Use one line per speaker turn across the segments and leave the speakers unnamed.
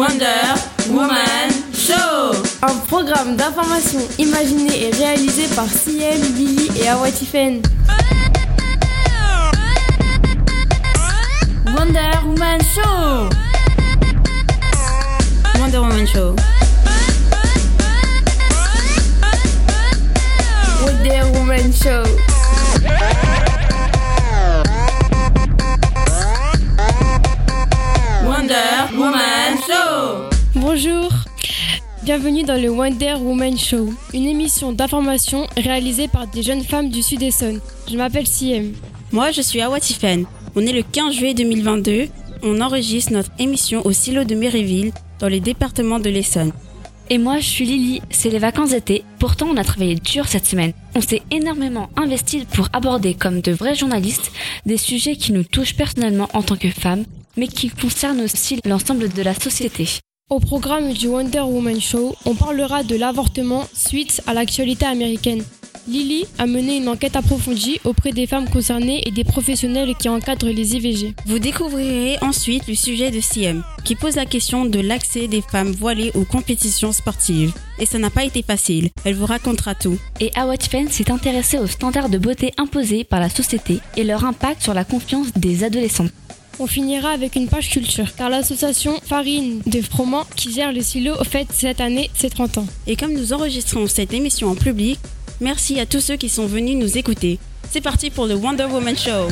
Wonder Woman Show
Un programme d'information imaginé et réalisé par CM, Lily et Awatifen.
Wonder Woman Show Wonder Woman Show
Wonder Woman Show. Bonjour. Bienvenue dans le Wonder Woman Show, une émission d'information réalisée par des jeunes femmes du Sud-Essonne. Je m'appelle CM.
Moi, je suis Awa Tiffen. On est le 15 juillet 2022. On enregistre notre émission au silo de Méréville, dans le département de l'Essonne.
Et moi, je suis Lily, c'est les vacances d'été. Pourtant, on a travaillé dur cette semaine. On s'est énormément investi pour aborder, comme de vrais journalistes, des sujets qui nous touchent personnellement en tant que femmes, mais qui concernent aussi l'ensemble de la société.
Au programme du Wonder Woman Show, on parlera de l'avortement suite à l'actualité américaine. Lily a mené une enquête approfondie auprès des femmes concernées et des professionnels qui encadrent les IVG.
Vous découvrirez ensuite le sujet de CM, qui pose la question de l'accès des femmes voilées aux compétitions sportives. Et ça n'a pas été facile. Elle vous racontera tout.
Et Awad Fen s'est intéressé aux standards de beauté imposés par la société et leur impact sur la confiance des adolescents.
On finira avec une page culture, car l'association Farine de Froment, qui gère le silo, fête cette année ses 30 ans.
Et comme nous enregistrons cette émission en public, merci à tous ceux qui sont venus nous écouter. C'est parti pour le Wonder Woman Show.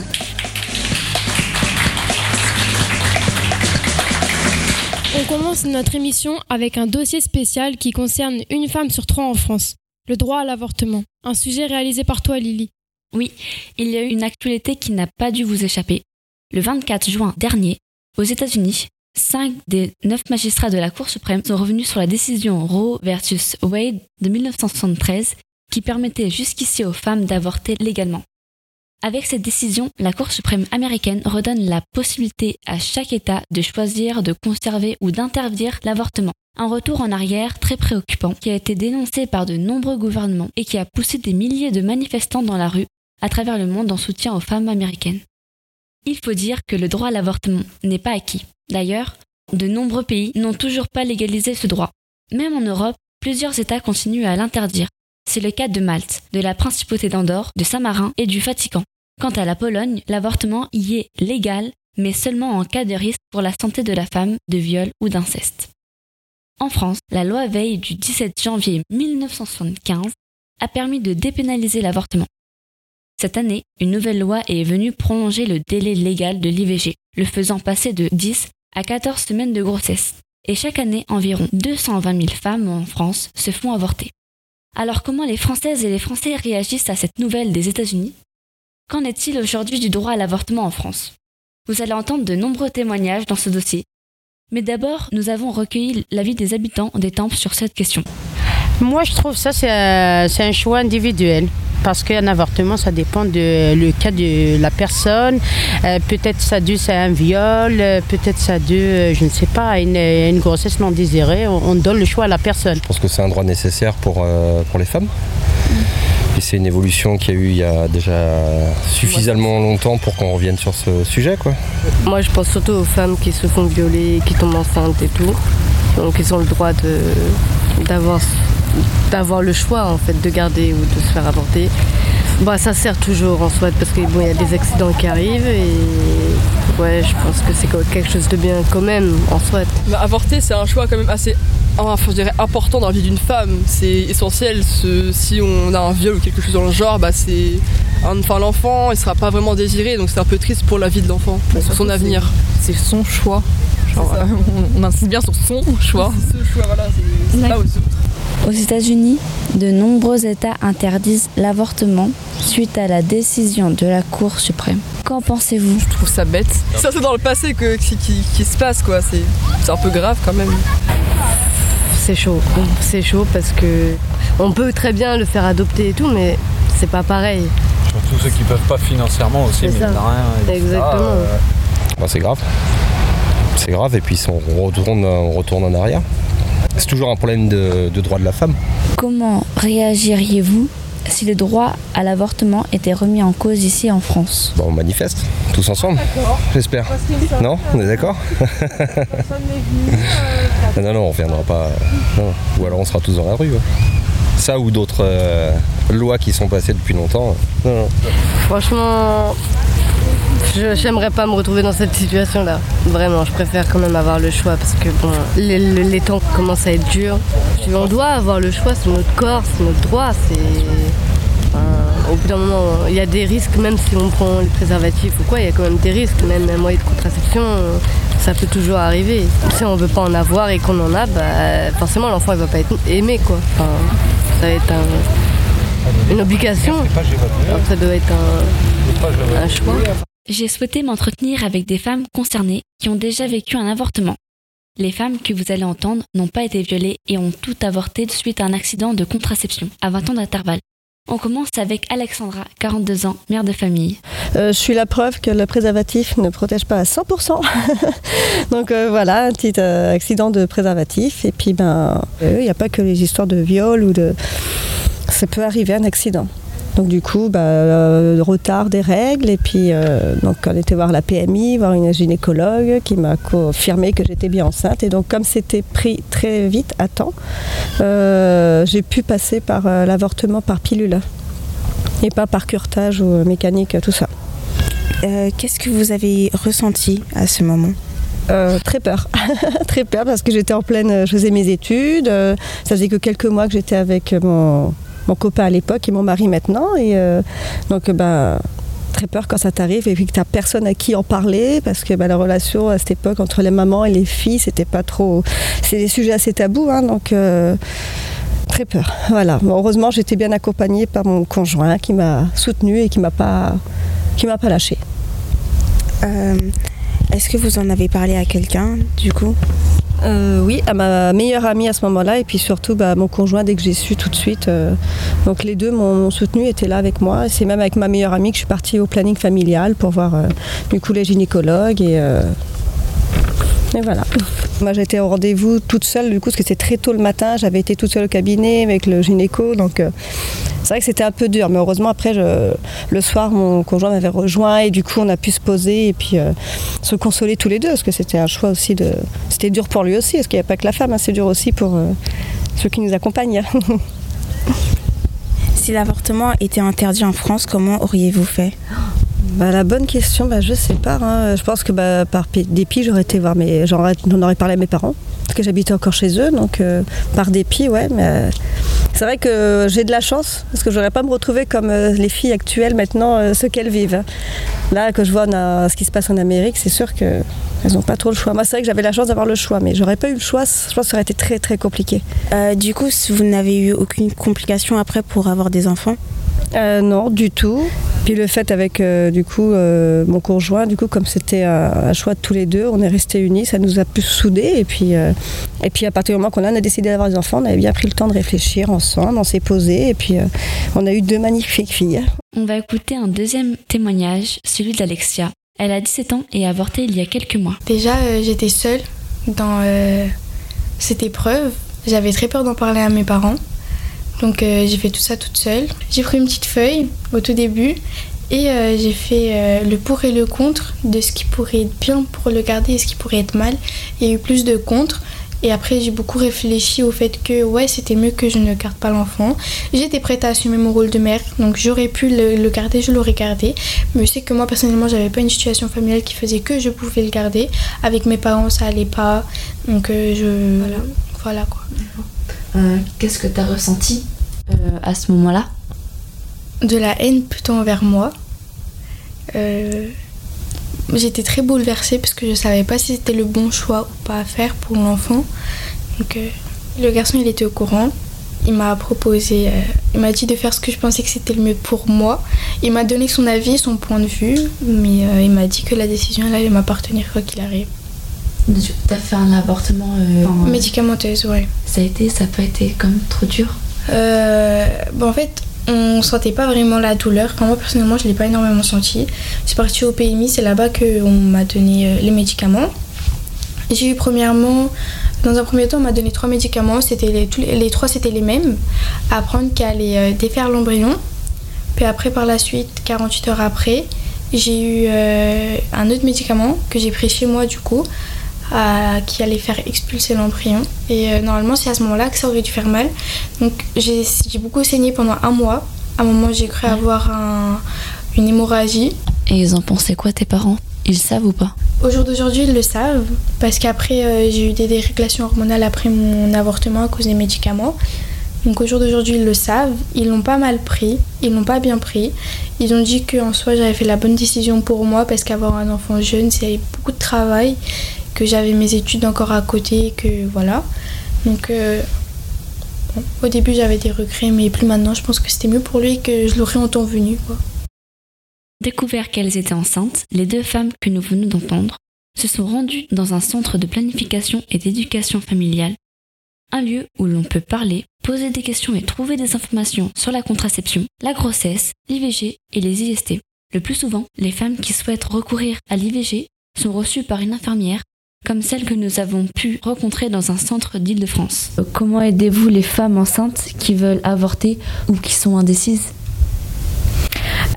On commence notre émission avec un dossier spécial qui concerne une femme sur trois en France, le droit à l'avortement. Un sujet réalisé par toi, Lily.
Oui, il y a eu une actualité qui n'a pas dû vous échapper. Le 24 juin dernier, aux États-Unis, cinq des neuf magistrats de la Cour suprême sont revenus sur la décision Roe versus Wade de 1973 qui permettait jusqu'ici aux femmes d'avorter légalement. Avec cette décision, la Cour suprême américaine redonne la possibilité à chaque État de choisir de conserver ou d'interdire l'avortement. Un retour en arrière très préoccupant qui a été dénoncé par de nombreux gouvernements et qui a poussé des milliers de manifestants dans la rue à travers le monde en soutien aux femmes américaines. Il faut dire que le droit à l'avortement n'est pas acquis. D'ailleurs, de nombreux pays n'ont toujours pas légalisé ce droit. Même en Europe, plusieurs États continuent à l'interdire. C'est le cas de Malte, de la Principauté d'Andorre, de Saint-Marin et du Vatican. Quant à la Pologne, l'avortement y est légal, mais seulement en cas de risque pour la santé de la femme, de viol ou d'inceste. En France, la loi Veille du 17 janvier 1975 a permis de dépénaliser l'avortement. Cette année, une nouvelle loi est venue prolonger le délai légal de l'IVG, le faisant passer de 10 à 14 semaines de grossesse. Et chaque année, environ 220 000 femmes en France se font avorter. Alors comment les Françaises et les Français réagissent à cette nouvelle des États-Unis? Qu'en est-il aujourd'hui du droit à l'avortement en France? Vous allez entendre de nombreux témoignages dans ce dossier. Mais d'abord, nous avons recueilli l'avis des habitants des temples sur cette question.
Moi, je trouve ça, c'est un, c'est un choix individuel. Parce qu'un avortement, ça dépend de le cas de la personne. Euh, peut-être ça dû c'est un viol, euh, peut-être ça dû, euh, je ne sais pas, une, une grossesse non désirée. On, on donne le choix à la personne.
Je pense que c'est un droit nécessaire pour, euh, pour les femmes. Et c'est une évolution qu'il y a eu il y a déjà suffisamment longtemps pour qu'on revienne sur ce sujet. Quoi.
Moi, je pense surtout aux femmes qui se font violer, qui tombent enceintes et tout. Donc, ils ont le droit de d'avoir d'avoir le choix en fait de garder ou de se faire avorter. Bah, ça sert toujours en soi parce qu'il bon, il y a des accidents qui arrivent et ouais, je pense que c'est quelque chose de bien quand même en soi.
Bah, avorter, c'est un choix quand même assez enfin, je dirais, important dans la vie d'une femme. C'est essentiel. Ce- si on a un viol ou quelque chose dans le genre, bah, c'est un- enfin, l'enfant, il sera pas vraiment désiré, donc c'est un peu triste pour la vie de l'enfant, pour son avenir.
c'est son choix. Euh, on, on insiste bien sur son choix.
Ce choix, voilà, c'est c'est là où
Aux États-Unis, de nombreux États interdisent l'avortement suite à la décision de la Cour suprême. Qu'en pensez-vous?
Je trouve ça bête.
Ça, c'est dans le passé que, qui, qui- qui se passe, quoi. C'est c'est un peu grave quand même.
C'est chaud. C'est chaud parce que on peut très bien le faire adopter et tout, mais c'est pas pareil.
Surtout ceux qui peuvent pas financièrement aussi, mais rien.
Exactement.
euh,
Bah, c'est grave. C'est grave et puis on retourne, on retourne en arrière. C'est toujours un problème de, de droit de la femme.
Comment réagiriez-vous si le droit à l'avortement était remis en cause ici en France?
Bah, on manifeste, tous ensemble, j'espère. Non On est d'accord? Non, non, on reviendra pas. non. Ou alors on sera tous dans la rue. ouais. Ça ou d'autres euh, lois qui sont passées depuis longtemps. Non, non.
Franchement, j'aimerais pas me retrouver dans cette situation-là. Vraiment, je préfère quand même avoir le choix parce que bon, les, temps commencent à être durs. On doit avoir le choix, c'est notre corps, c'est notre droit. C'est au bout d'un moment, il y a des risques, même si on prend les préservatifs ou quoi, il y a quand même des risques. Même un moyen de contraception, ça peut toujours arriver. Si on veut pas en avoir et qu'on en a, bah, forcément l'enfant il va pas être aimé quoi. Ça va être un- une obligation. Alors, ça doit être un, un choix.
J'ai souhaité m'entretenir avec des femmes concernées qui ont déjà vécu un avortement. Les femmes que vous allez entendre n'ont pas été violées et ont toutes avorté suite à un accident de contraception à 20 ans d'intervalle. On commence avec Alexandra, 42 ans, mère de famille.
Euh, je suis la preuve que le préservatif ne protège pas à 100%. Donc euh, voilà, un petit euh, accident de préservatif. Et puis, ben, euh, il n'y a pas que les histoires de viol ou de. Ça peut arriver un accident. Donc du coup, bah, euh, retard des règles. Et puis, euh, donc on était voir la PMI, voir une gynécologue qui m'a confirmé que j'étais bien enceinte. Et donc comme c'était pris très vite, à temps, euh, j'ai pu passer par l'avortement par pilule. Et pas par curetage ou mécanique, tout ça.
Qu'est-ce que vous avez ressenti à ce moment?
Euh, très peur, très peur parce que j'étais en pleine, je faisais mes études, ça faisait que quelques mois que j'étais avec mon, mon copain à l'époque et mon mari maintenant et euh, donc euh, bah, très peur quand ça t'arrive et puis que tu personne à qui en parler parce que bah, la relation à cette époque entre les mamans et les filles c'était pas trop, c'est des sujets assez tabous hein, donc euh, très peur. Voilà, heureusement j'étais bien accompagnée par mon conjoint qui m'a soutenue et qui m'a pas, qui m'a pas lâchée.
Est-ce que vous en avez parlé à quelqu'un du coup?
Euh, oui, à ma meilleure amie à ce moment-là, et puis surtout bah, mon conjoint dès que j'ai su tout de suite. euh, donc les deux m'ont soutenu, étaient là avec moi. C'est même avec ma meilleure amie que je suis partie au planning familial pour voir euh, du coup les gynécologues et, et voilà. Moi j'étais au rendez-vous toute seule du coup parce que c'était très tôt le matin. J'avais été toute seule au cabinet avec le gynéco, donc euh, c'est vrai que c'était un peu dur. Mais heureusement après je- le soir mon conjoint m'avait rejoint et du coup on a pu se poser et puis euh, se consoler tous les deux parce que c'était un choix aussi de. C'était dur pour lui aussi parce qu'il n'y a pas que la femme, hein, c'est dur aussi pour euh, ceux qui nous accompagnent.
Si l'avortement était interdit en France, comment auriez-vous fait?
Bah, la bonne question, bah, je sais pas. hein. Je pense que bah, par pi- dépit, j'aurais été voir mes, j'en aurais parlé à mes parents parce que j'habitais encore chez eux, donc euh, par dépit, ouais. Mais euh, c'est vrai que j'ai de la chance parce que j'aurais pas me retrouver comme euh, les filles actuelles maintenant, ce qu'elles vivent. Là, que je vois ce qui se passe en Amérique, c'est sûr que elles n'ont pas trop le choix. Moi, c'est vrai que j'avais la chance d'avoir le choix, mais j'aurais pas eu le choix. Je pense que ça aurait été très très compliqué.
Du coup, vous n'avez eu aucune complication après pour avoir des enfants?
Euh, non, du tout. Puis le fait avec euh, du coup euh, mon conjoint, du coup comme c'était un, un choix de tous les deux, on est restés unis, ça nous a plus soudés. Et puis euh, et puis à partir du moment qu'on a, on a décidé d'avoir des enfants, on avait bien pris le temps de réfléchir ensemble, on s'est posé et puis euh, on a eu deux magnifiques filles.
On va écouter un deuxième témoignage, celui d'Alexia. Elle a 17 ans et a avorté il y a quelques mois.
Déjà, euh, j'étais seule dans euh, cette épreuve. J'avais très peur d'en parler à mes parents. Donc euh, j'ai fait tout ça toute seule. J'ai pris une petite feuille au tout début et euh, j'ai fait euh, le pour et le contre de ce qui pourrait être bien pour le garder et ce qui pourrait être mal. Il y a eu plus de contre. Et après, j'ai beaucoup réfléchi au fait que ouais, c'était mieux que je ne garde pas l'enfant. J'étais prête à assumer mon rôle de mère, donc j'aurais pu le, le garder, je l'aurais gardé. Mais je sais que moi, personnellement, j'avais pas une situation familiale qui faisait que je pouvais le garder. Avec mes parents, ça allait pas. Donc euh, je. Voilà. Voilà quoi.
Euh, Qu'est-ce que tu as ressenti euh, à ce moment-là?
De la haine plutôt envers moi. Euh, J'étais très bouleversée parce que je savais pas si c'était le bon choix ou pas à faire pour l'enfant. Donc le garçon il était au courant. Il m'a proposé, il m'a dit de faire ce que je pensais que c'était le mieux pour moi. Il m'a donné son avis, son point de vue, mais il m'a dit que la décision elle allait m'appartenir quoi qu'il arrive.
Tu as fait un avortement euh, enfin,
Médicamenteuse, ouais.
Ça a été, ça n'a pas été comme trop dur?
Euh, bon, en fait, on sentait pas vraiment la douleur. Enfin, moi, personnellement, je l'ai pas énormément senti. Je suis partie au PMI, c'est là-bas qu'on m'a donné euh, les médicaments. J'ai eu premièrement, dans un premier temps, on m'a donné trois médicaments. C'était les, tous les, les trois, c'était les mêmes. À prendre qui allait euh, défaire l'embryon. Puis après, par la suite, 48 heures après, j'ai eu euh, un autre médicament que j'ai pris chez moi, du coup, à- qui allait faire expulser l'embryon. Et euh, normalement, c'est à ce moment-là que ça aurait dû faire mal. Donc j'ai beaucoup saigné pendant un mois. À un moment, j'ai cru avoir un- une hémorragie.
Et ils en pensaient quoi tes parents? Ils savent ou pas?
Au jour d'aujourd'hui, ils le savent parce qu'après, euh, j'ai eu des dérégulations hormonales après mon avortement à cause des médicaments. Donc au jour d'aujourd'hui, ils le savent. Ils l'ont pas mal pris, ils l'ont pas bien pris. Ils ont dit qu'en soi, j'avais fait la bonne décision pour moi parce qu'avoir un enfant jeune, c'est beaucoup de travail, que j'avais mes études encore à côté, que voilà. Donc euh, au début, j'avais des regrets, mais plus maintenant. Je pense que c'était mieux pour lui que je l'aurais en temps venu.
Découvert qu'elles étaient enceintes, les deux femmes que nous venons d'entendre se sont rendues dans un centre de planification et d'éducation familiale, un lieu où l'on peut parler, poser des questions et trouver des informations sur la contraception, la grossesse, l'IVG et les IST. Le plus souvent, les femmes qui souhaitent recourir à l'IVG sont reçues par une infirmière, comme celle que nous avons pu rencontrer dans un centre d'Île-de-France.
Comment aidez-vous les femmes enceintes qui veulent avorter ou qui sont indécises?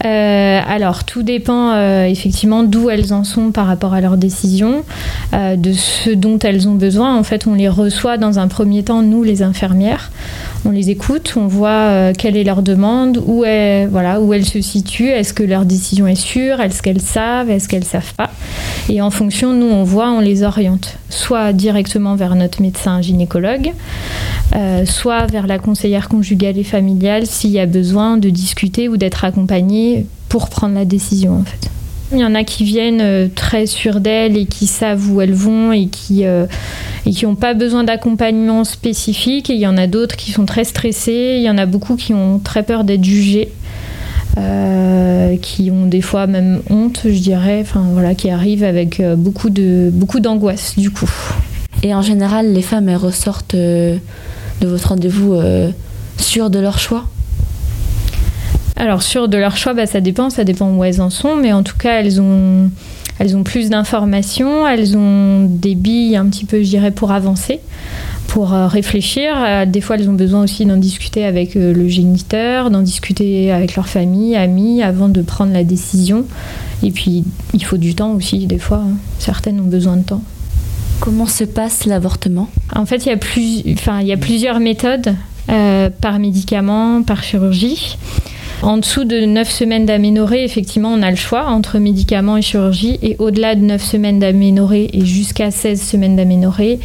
Alors, tout dépend euh, effectivement d'où elles en sont par rapport à leur décision, euh, de ce dont elles ont besoin. En fait, on les reçoit dans un premier temps, nous, les infirmières. On les écoute, on voit euh, quelle est leur demande, où, est, voilà, où elles se situent, est-ce que leur décision est sûre, est-ce qu'elles savent, est-ce qu'elles savent pas? Et en fonction, nous, on voit, on les oriente, soit directement vers notre médecin gynécologue, euh, soit vers la conseillère conjugale et familiale s'il y a besoin de discuter ou d'être accompagné pour prendre la décision en fait. Il y en a qui viennent euh, très sûres d'elles et qui savent où elles vont et qui euh, et qui n'ont pas besoin d'accompagnement spécifique. Et il y en a d'autres qui sont très stressées. Il y en a beaucoup qui ont très peur d'être jugées, euh, qui ont des fois même honte, je dirais. Enfin voilà, qui arrivent avec euh, beaucoup de beaucoup d'angoisse du coup.
Et en général, les femmes, elles ressortent euh, de votre rendez-vous euh, sûres de leur choix?
Alors sur de leur choix, bah, ça dépend, ça dépend où elles en sont, mais en tout cas elles ont, elles ont plus d'informations, elles ont des billes un petit peu, je dirais, pour avancer, pour euh, réfléchir. Euh, des fois elles ont besoin aussi d'en discuter avec euh, le géniteur, d'en discuter avec leur famille, amis, avant de prendre la décision. Et puis il faut du temps aussi, des fois, hein. certaines ont besoin de temps.
Comment se passe l'avortement?
En fait, il y a, plus, enfin, il y a plusieurs méthodes, euh, par médicament, par chirurgie. En dessous de 9 semaines d'aménorrhée, effectivement, on a le choix entre médicaments et chirurgie. Et au-delà de 9 semaines d'aménorrhée et jusqu'à 16 semaines d'aménorrhée,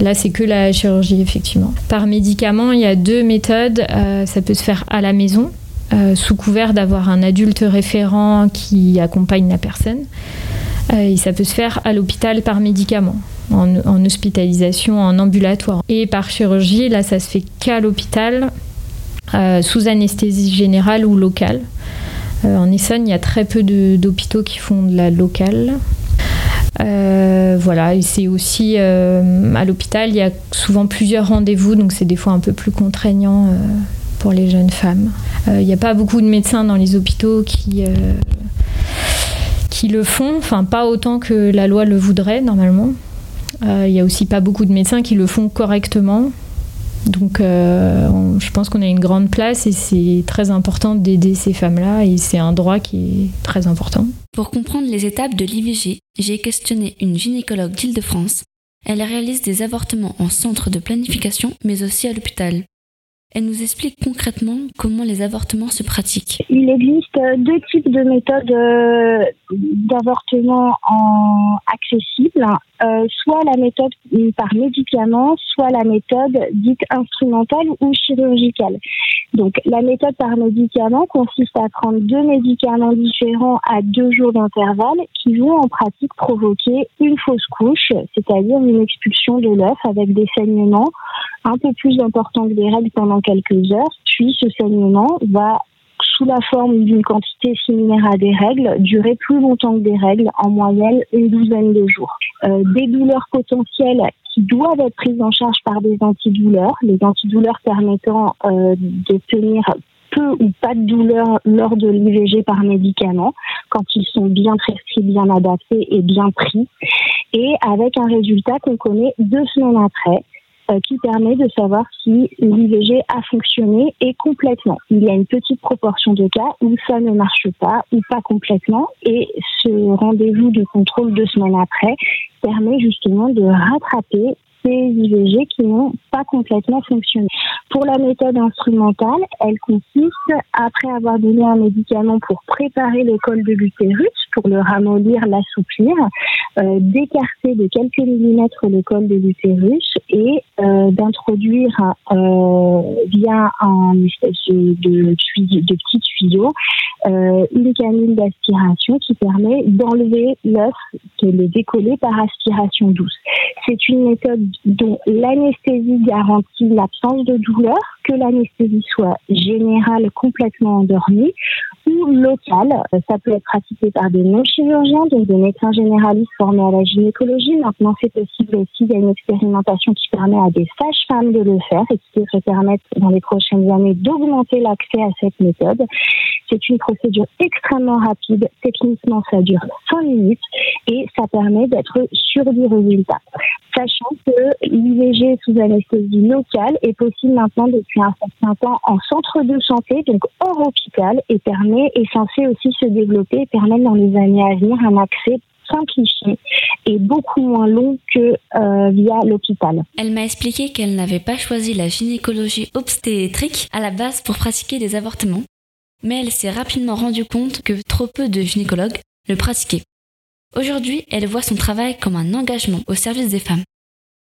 là, c'est que la chirurgie, effectivement. Par médicament, il y a deux méthodes. Euh, ça peut se faire à la maison, euh, sous couvert d'avoir un adulte référent qui accompagne la personne. Euh, et ça peut se faire à l'hôpital par médicament, en, en hospitalisation, en ambulatoire. Et par chirurgie, là, ça se fait qu'à l'hôpital, sous anesthésie générale ou locale. Euh, en Essonne, il y a très peu d'hôpitaux qui font de la locale. Euh, voilà, et c'est aussi euh, à l'hôpital, il y a souvent plusieurs rendez-vous, donc c'est des fois un peu plus contraignant euh, pour les jeunes femmes. Euh, Il n'y a pas beaucoup de médecins dans les hôpitaux qui, euh, qui le font, enfin pas autant que la loi le voudrait normalement. Euh, Il y a aussi pas beaucoup de médecins qui le font correctement. Donc euh, on- je pense qu'on a une grande place et c'est très important d'aider ces femmes-là et c'est un droit qui est très important.
Pour comprendre les étapes de l'IVG, j'ai questionné une gynécologue d'Île-de-France. Elle réalise des avortements en centre de planification, mais aussi à l'hôpital. Elle nous explique concrètement comment les avortements se pratiquent.
Il existe euh, deux types de méthodes euh, d'avortement en accessibles, Euh, soit la méthode par médicament, soit la méthode dite instrumentale ou chirurgicale. Donc la méthode par médicament consiste à prendre deux médicaments différents à deux jours d'intervalle qui vont en pratique provoquer une fausse couche, c'est-à-dire une expulsion de l'œuf avec des saignements un peu plus importants que des règles pendant quelques heures. Puis ce saignement va sous la forme d'une quantité similaire à des règles, durer plus longtemps que des règles, en moyenne une douzaine de jours. Euh, des douleurs potentielles qui doivent être prises en charge par des antidouleurs, les antidouleurs permettant euh, de tenir peu ou pas de douleur lors de l'IVG par médicament, quand ils sont bien prescrits, bien adaptés et bien pris, et avec un résultat qu'on connaît deux semaines après, qui permet de savoir si l'IVG a fonctionné et complètement. Il y a une petite proportion de cas où ça ne marche pas ou pas complètement et ce rendez-vous de contrôle deux semaines après permet justement de rattraper ces IVG qui n'ont pas complètement fonctionné. Pour la méthode instrumentale, elle consiste, après avoir donné un médicament pour préparer le col de l'utérus, pour le ramollir, l'assouplir, euh, d'écarter de quelques millimètres le col de l'utérus et euh, d'introduire euh, via un espèce de, de, petit tuyau une canule d'aspiration qui permet d'enlever l'œuf, de le décoller par aspiration douce. C'est une méthode dont l'anesthésie garantit l'absence de douleur, que l'anesthésie soit générale, complètement endormie, ou locale. Euh, Ça peut être pratiqué par des non-chirurgiens, donc des médecins généralistes formés à la gynécologie. Maintenant, c'est possible aussi, il y a une expérimentation qui permet à des sages-femmes de le faire et qui devrait permettre dans les prochaines années d'augmenter l'accès à cette méthode. C'est une procédure extrêmement rapide. Techniquement, ça dure 5 minutes et ça permet d'être sûr du résultat. Sachant que l'IVG sous anesthésie locale est possible maintenant depuis un certain temps en centre de santé, donc hors hôpital, et permet, est censé aussi se développer et permettre dans les années à venir un accès simplifié et beaucoup moins long que euh, via l'hôpital.
Elle m'a expliqué qu'elle n'avait pas choisi la gynécologie obstétrique à la base pour pratiquer des avortements, mais elle s'est rapidement rendue compte que trop peu de gynécologues le pratiquaient. Aujourd'hui, elle voit son travail comme un engagement au service des femmes.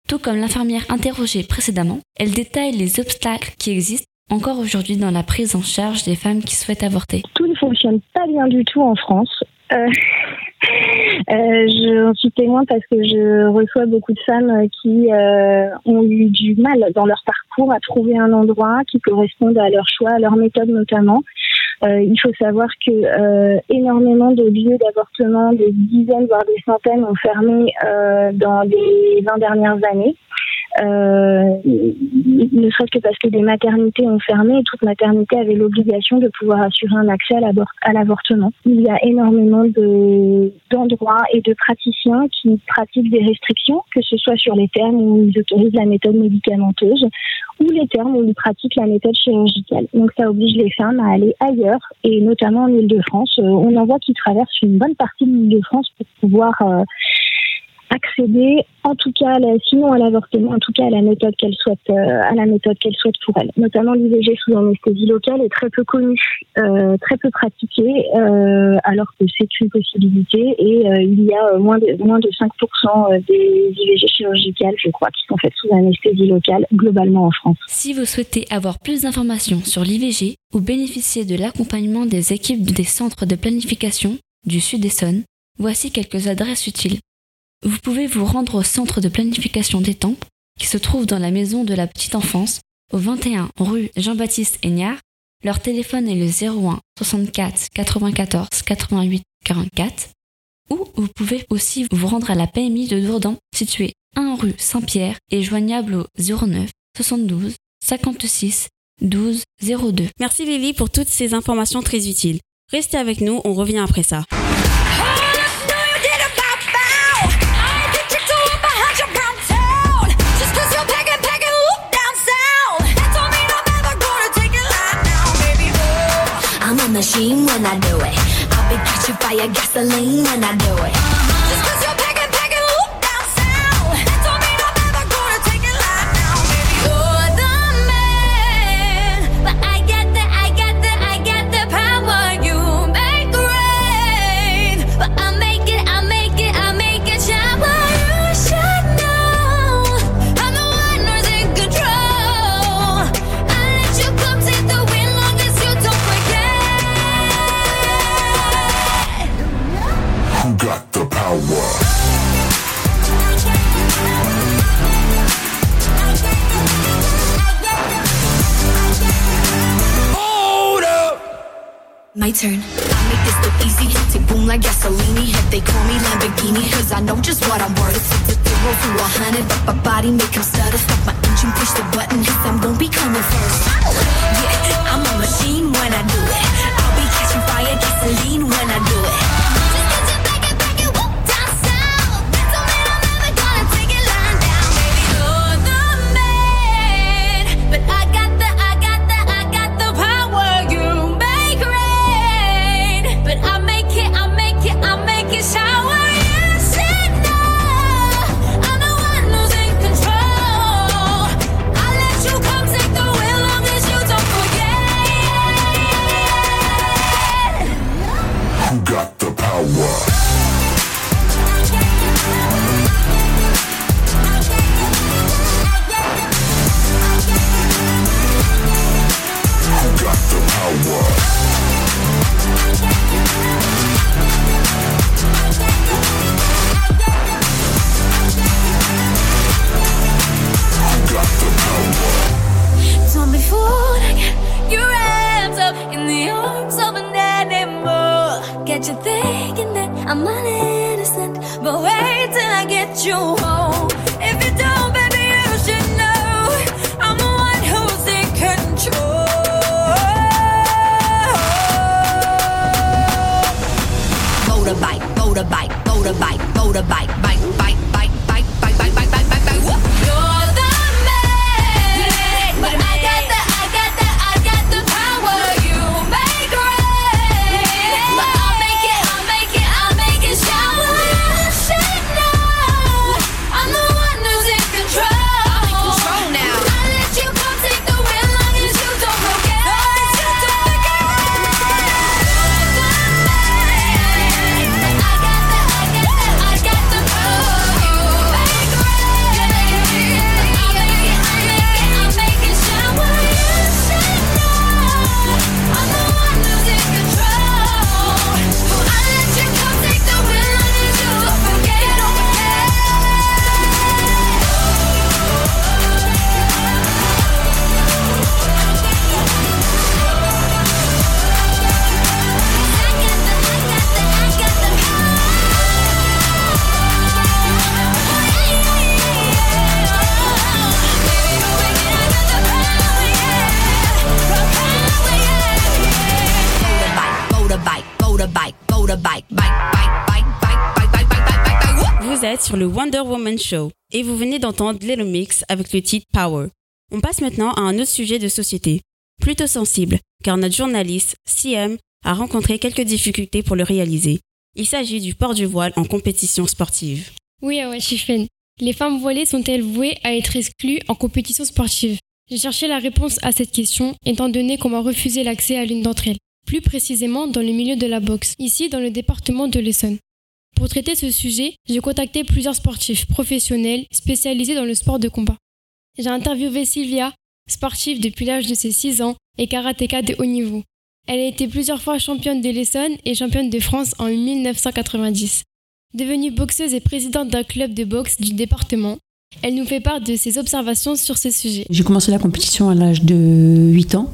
Tout comme l'infirmière interrogée précédemment, elle détaille les obstacles qui existent encore aujourd'hui dans la prise en charge des femmes qui souhaitent avorter.
Tout ne fonctionne pas bien du tout en France. Euh, euh, J'en suis témoin parce que je reçois beaucoup de femmes qui euh, ont eu du mal dans leur parcours à trouver un endroit qui corresponde à leur choix, à leur méthode notamment. Euh, il faut savoir que euh, énormément de lieux d'avortement, des dizaines voire des centaines, ont fermé euh, dans les 20 dernières années. Euh, ne serait-ce que parce que des maternités ont fermé et toute maternité avait l'obligation de pouvoir assurer un accès à l'avortement. Il y a énormément de- d'endroits et de praticiens qui pratiquent des restrictions, que ce soit sur les termes où ils autorisent la méthode médicamenteuse ou les termes où ils pratiquent la méthode chirurgicale. Donc ça oblige les femmes à aller ailleurs et notamment en Ile-de-France. Euh, on en voit qui traversent une bonne partie de l'Île-de-France pour pouvoir euh, accéder, en tout cas, à la- sinon à l'avortement, en tout cas à la méthode qu'elle souhaite, euh, à la méthode qu'elle souhaite pour elle. Notamment l'IVG sous anesthésie locale est très peu connue, euh, très peu pratiquée, euh, alors que c'est une possibilité et euh, il y a euh, moins de moins de 5% des IVG chirurgicales, je crois, qui sont faites sous anesthésie locale globalement en France.
Si vous souhaitez avoir plus d'informations sur l'IVG ou bénéficier de l'accompagnement des équipes des centres de planification du Sud-Essonne, voici quelques adresses utiles. Vous pouvez vous rendre au centre de planification d'Étampes, qui se trouve dans la maison de la petite enfance, au 21 rue Jean-Baptiste Aignard. Leur téléphone est le 01 64 94 88 44. Ou vous pouvez aussi vous rendre à la PMI de Dourdan, située 1 rue Saint-Pierre et joignable au 09 72 56 12 02.
Merci Lily pour toutes ces informations très utiles. Restez avec nous, on revient après ça.
Machine when I do it. I'll be catching fire, gasoline when I do it. My turn. I make this look easy. Take boom like gasoline. If they call me Lamborghini, cause I know just what I'm worth. It's a zero to a hundred, but my body make him stutter. Stop my engine, push the button, cause I'm gonna be coming first. Yeah,
sur le Wonder Woman Show et vous venez d'entendre Little Mix avec le titre Power. On passe maintenant à un autre sujet de société, plutôt sensible, car notre journaliste, CM, a rencontré quelques difficultés pour le réaliser. Il s'agit du port du voile en compétition sportive.
Oui, ouais, Chiffen. Les femmes voilées sont-elles vouées à être exclues en compétition sportive? J'ai cherché la réponse à cette question, étant donné qu'on m'a refusé l'accès à l'une d'entre elles, plus précisément dans le milieu de la boxe, ici dans le département de l'Essonne. Pour traiter ce sujet, j'ai contacté plusieurs sportifs professionnels spécialisés dans le sport de combat. J'ai interviewé Sylvia, sportive depuis l'âge de ses 6 ans et karatéka de haut niveau. Elle a été plusieurs fois championne de l'Essonne et championne de France en 1990. Devenue boxeuse et présidente d'un club de boxe du département, elle nous fait part de ses observations sur ce sujet.
J'ai commencé la compétition à l'âge de 8 ans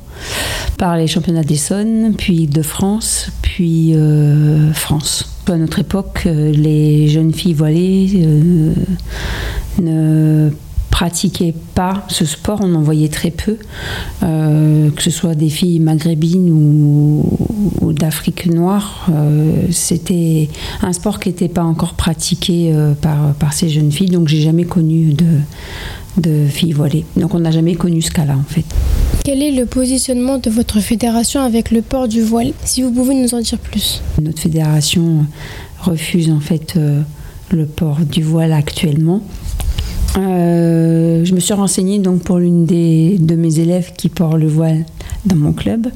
par les championnats d'Essonne, puis de France, puis euh, France. À notre époque, euh, les jeunes filles voilées euh, ne pratiquaient pas ce sport, on en voyait très peu, euh, que ce soit des filles maghrébines ou, ou d'Afrique noire. euh, C'était un sport qui n'était pas encore pratiqué euh, par, par ces jeunes filles, donc j'ai jamais connu de, de filles voilées. Donc on n'a jamais connu ce cas-là en fait.
Quel est le positionnement de votre fédération avec le port du voile Si vous pouvez nous en dire plus?
Notre fédération refuse en fait le port du voile actuellement. Euh, je me suis renseignée donc pour l'une des, de mes élèves qui porte le voile dans mon club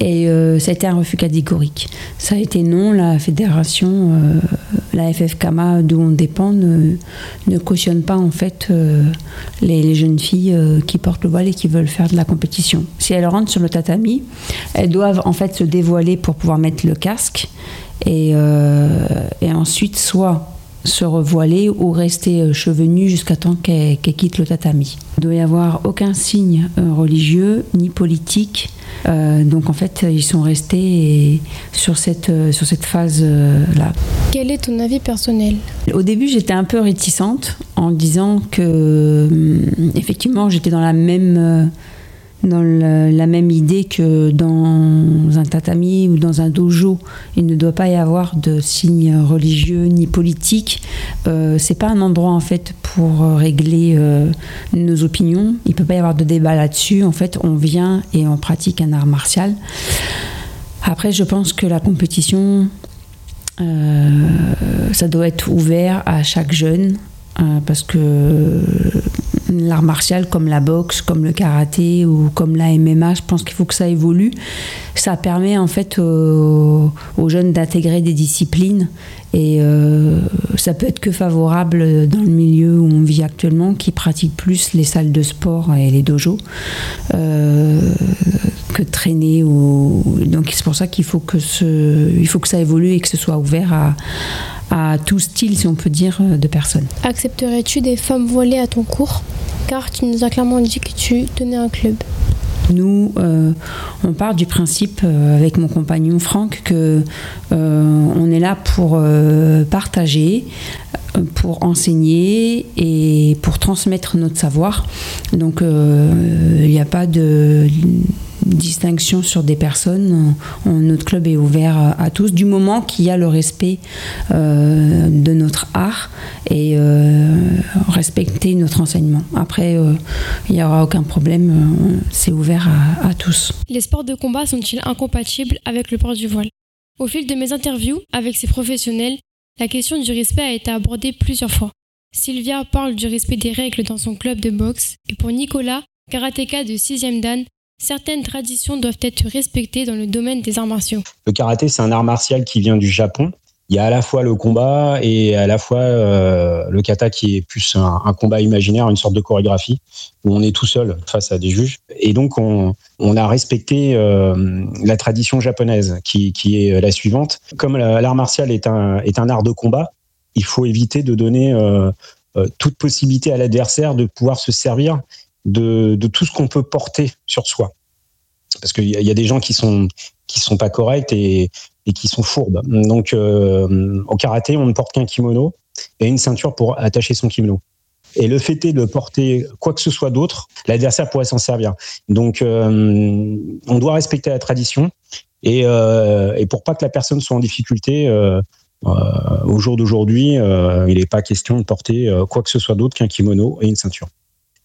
et euh, ça a été un refus catégorique. Ça a été non, la fédération, euh, la FFKMA d'où on dépend ne, ne cautionne pas en fait les, jeunes filles qui portent le voile et qui veulent faire de la compétition. Si elles rentrent sur le tatami, elles doivent en fait se dévoiler pour pouvoir mettre le casque et ensuite soit se revoiler ou rester euh, cheveux nus jusqu'à temps qu'elle quitte le tatami. Il ne doit y avoir aucun signe euh, religieux ni politique. Euh, donc en fait, ils sont restés sur cette, sur cette phase-là.
Quel est ton avis personnel?
Au début, j'étais un peu réticente en disant que, effectivement, j'étais dans la même, dans la même idée que dans un tatami ou dans un dojo, il ne doit pas y avoir de signes religieux ni politiques. Euh, c'est pas un endroit en fait pour régler euh, nos opinions. Il peut pas y avoir de débat là-dessus. En fait, on vient et on pratique un art martial. Après, je pense que la compétition, euh, ça doit être ouvert à chaque jeune euh, parce que l'art martial comme la boxe, comme le karaté ou comme la MMA, je pense qu'il faut que ça évolue. Ça permet en fait aux, jeunes d'intégrer des disciplines et euh, ça peut être que favorable dans le milieu où on vit actuellement, qui pratique plus les salles de sport et les dojos euh, que traîner. Ou... Donc c'est pour ça qu'il faut que ce, il faut que ça évolue et que ce soit ouvert à, à tout style, si on peut dire, de personnes.
Accepterais-tu des femmes voilées à ton cours? Car tu nous as clairement dit que tu tenais un club.
Nous, euh, on part du principe euh, avec mon compagnon Franck que euh, on est là pour euh, partager, euh, pour enseigner et pour transmettre notre savoir. Donc euh, il n'y a pas de distinction sur des personnes. On- notre club est ouvert à, tous du moment qu'il y a le respect euh, de notre art et euh, respecter notre enseignement. Après, euh, il n'y aura aucun problème. euh, C'est ouvert à, à tous.
Les sports de combat sont-ils incompatibles avec le port du voile? Au fil de mes interviews avec ces professionnels, la question du respect a été abordée plusieurs fois. Sylvia parle du respect des règles dans son club de boxe et pour Nicolas, karatéka de 6e dan, certaines traditions doivent être respectées dans le domaine des arts martiaux.
Le karaté, c'est un art martial qui vient du Japon. Il y a à la fois le combat et à la fois euh, le kata qui est plus un, combat imaginaire, une sorte de chorégraphie où on est tout seul face à des juges. Et donc on, a respecté euh, la tradition japonaise qui, est la suivante. Comme la- l'art martial est un, art de combat, il faut éviter de donner euh, toute possibilité à l'adversaire de pouvoir se servir de, de tout ce qu'on peut porter sur soi parce qu'il y, a- des gens qui sont qui sont pas corrects et, et qui sont fourbes. Donc euh, au karaté, on ne porte qu'un kimono et une ceinture pour attacher son kimono. Et le fait est de porter quoi que ce soit d'autre, l'adversaire pourrait s'en servir. Donc euh, on doit respecter la tradition et, euh, et pour pas que la personne soit en difficulté. euh, euh, au jour d'aujourd'hui, euh, il n'est pas question de porter quoi que ce soit d'autre qu'un kimono et une ceinture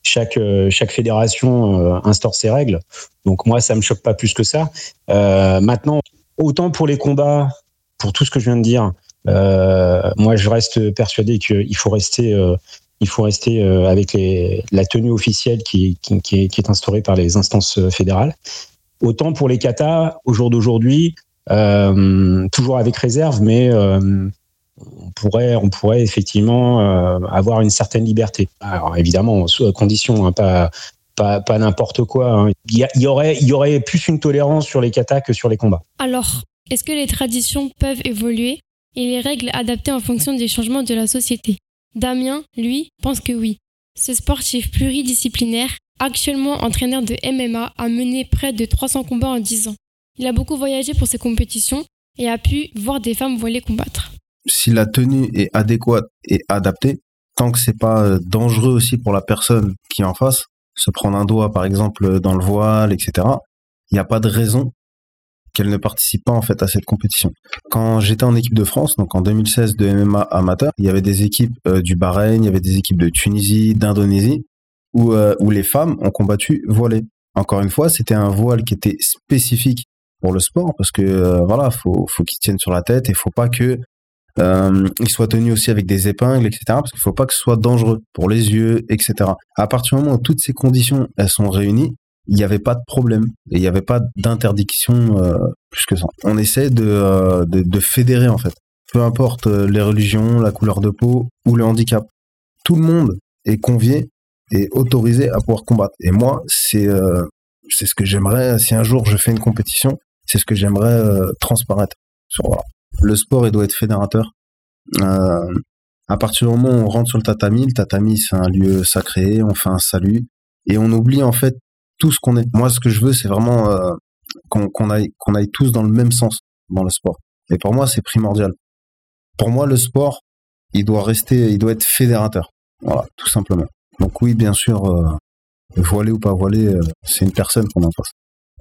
chaque, euh, chaque fédération euh, instaure ses règles. Donc moi, ça me choque pas plus que ça. Euh, maintenant, autant pour les combats, pour tout ce que je viens de dire, moi, je reste persuadé qu'il faut rester, il faut rester avec la tenue officielle qui, est, instaurée par les instances fédérales. Autant pour les katas, au jour d'aujourd'hui, toujours avec réserve, mais on pourrait effectivement euh, avoir une certaine liberté. Alors évidemment, sous condition, hein, pas, pas, n'importe quoi. hein. Il, y aurait, il y aurait plus une tolérance sur les katas que sur les combats.
Alors, est-ce que les traditions peuvent évoluer et les règles adaptées en fonction des changements de la société? Damien, lui, pense que oui. Ce sportif pluridisciplinaire, actuellement entraîneur de MMA, a mené près de 300 combats en 10 ans. Il a beaucoup voyagé pour ses compétitions et a pu voir des femmes voilées combattre.
Si la tenue est adéquate et adaptée, tant que c'est pas euh, dangereux aussi pour la personne qui est en face, se prendre un doigt par exemple dans le voile, etc. Il n'y a pas de raison qu'elle ne participe pas en fait à cette compétition. Quand j'étais en équipe de France, donc en 2016 de MMA amateur, il y avait des équipes euh, du Bahreïn, il y avait des équipes de Tunisie, d'Indonésie, où, euh, où les femmes ont combattu voilées. Encore une fois, c'était un voile qui était spécifique pour le sport parce que euh, voilà, faut faut qu'il tienne sur la tête et faut pas que euh, il soit tenu aussi avec des épingles, etc. Parce qu'il faut pas que ce soit dangereux pour les yeux, etc. À partir du moment où toutes ces conditions elles sont réunies, il n'y avait pas de problème il n'y avait pas d'interdiction euh, plus que ça. On essaie de, euh, de de fédérer en fait, peu importe euh, les religions, la couleur de peau ou le handicap. Tout le monde est convié et autorisé à pouvoir combattre. Et moi, c'est euh, c'est ce que j'aimerais si un jour je fais une compétition, c'est ce que j'aimerais euh, transparaître. Voilà. Le sport, il doit être fédérateur. Euh, à partir du moment où on rentre sur le tatami, le tatami c'est un lieu sacré, on fait un salut et on oublie en fait tout ce qu'on est. Moi, ce que je veux, c'est vraiment euh, qu'on aille qu'on aille tous dans le même sens dans le sport. Et pour moi, c'est primordial. Pour moi, le sport, il doit rester, il doit être fédérateur. Voilà, tout simplement. Donc oui, bien sûr, euh, voilé ou pas voilé, euh, c'est une personne qu'on en.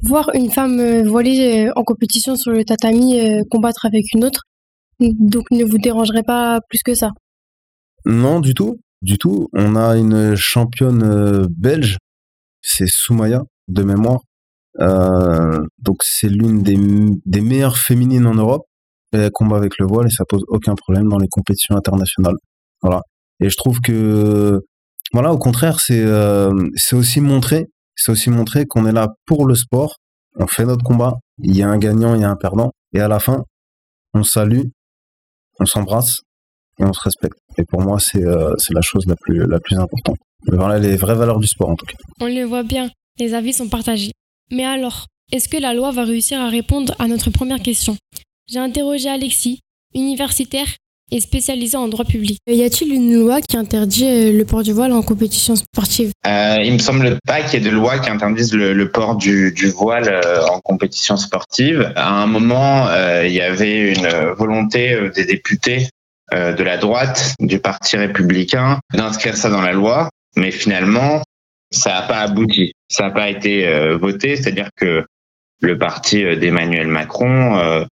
Voir une femme euh, voilée euh, en compétition sur le tatami euh, combattre avec une autre, donc ne vous dérangerait pas plus que ça?
Non, du tout, du tout. On a une championne belge, c'est Soumaya de mémoire. Donc c'est l'une des, meilleures féminines en Europe. Elle combat avec le voile et ça pose aucun problème dans les compétitions internationales. Voilà. Et je trouve que voilà, au contraire, c'est c'est aussi montrer, c'est aussi montrer qu'on est là pour le sport. On fait notre combat. Il y a un gagnant, il y a un perdant, et à la fin, on salue, on s'embrasse et on se respecte. Et pour moi, c'est euh, la chose la plus la plus importante. Voilà les vraies valeurs du sport en tout cas.
On le voit bien, les avis sont partagés. Mais alors, est-ce que la loi va réussir à répondre à notre première question? J'ai interrogé Alexis, universitaire est spécialisé en droit public. Y a-t-il une loi qui interdit euh, le port du voile en compétition sportive?
Euh, il me semble pas qu'il y ait de loi qui interdise le, le port du, du voile euh, en compétition sportive. À un moment, euh, il y avait une volonté des députés euh, de la droite du Parti républicain d'inscrire ça dans la loi, mais finalement, ça n'a pas abouti. Ça n'a pas été euh, voté, c'est-à-dire que le parti d'Emmanuel Macron, euh,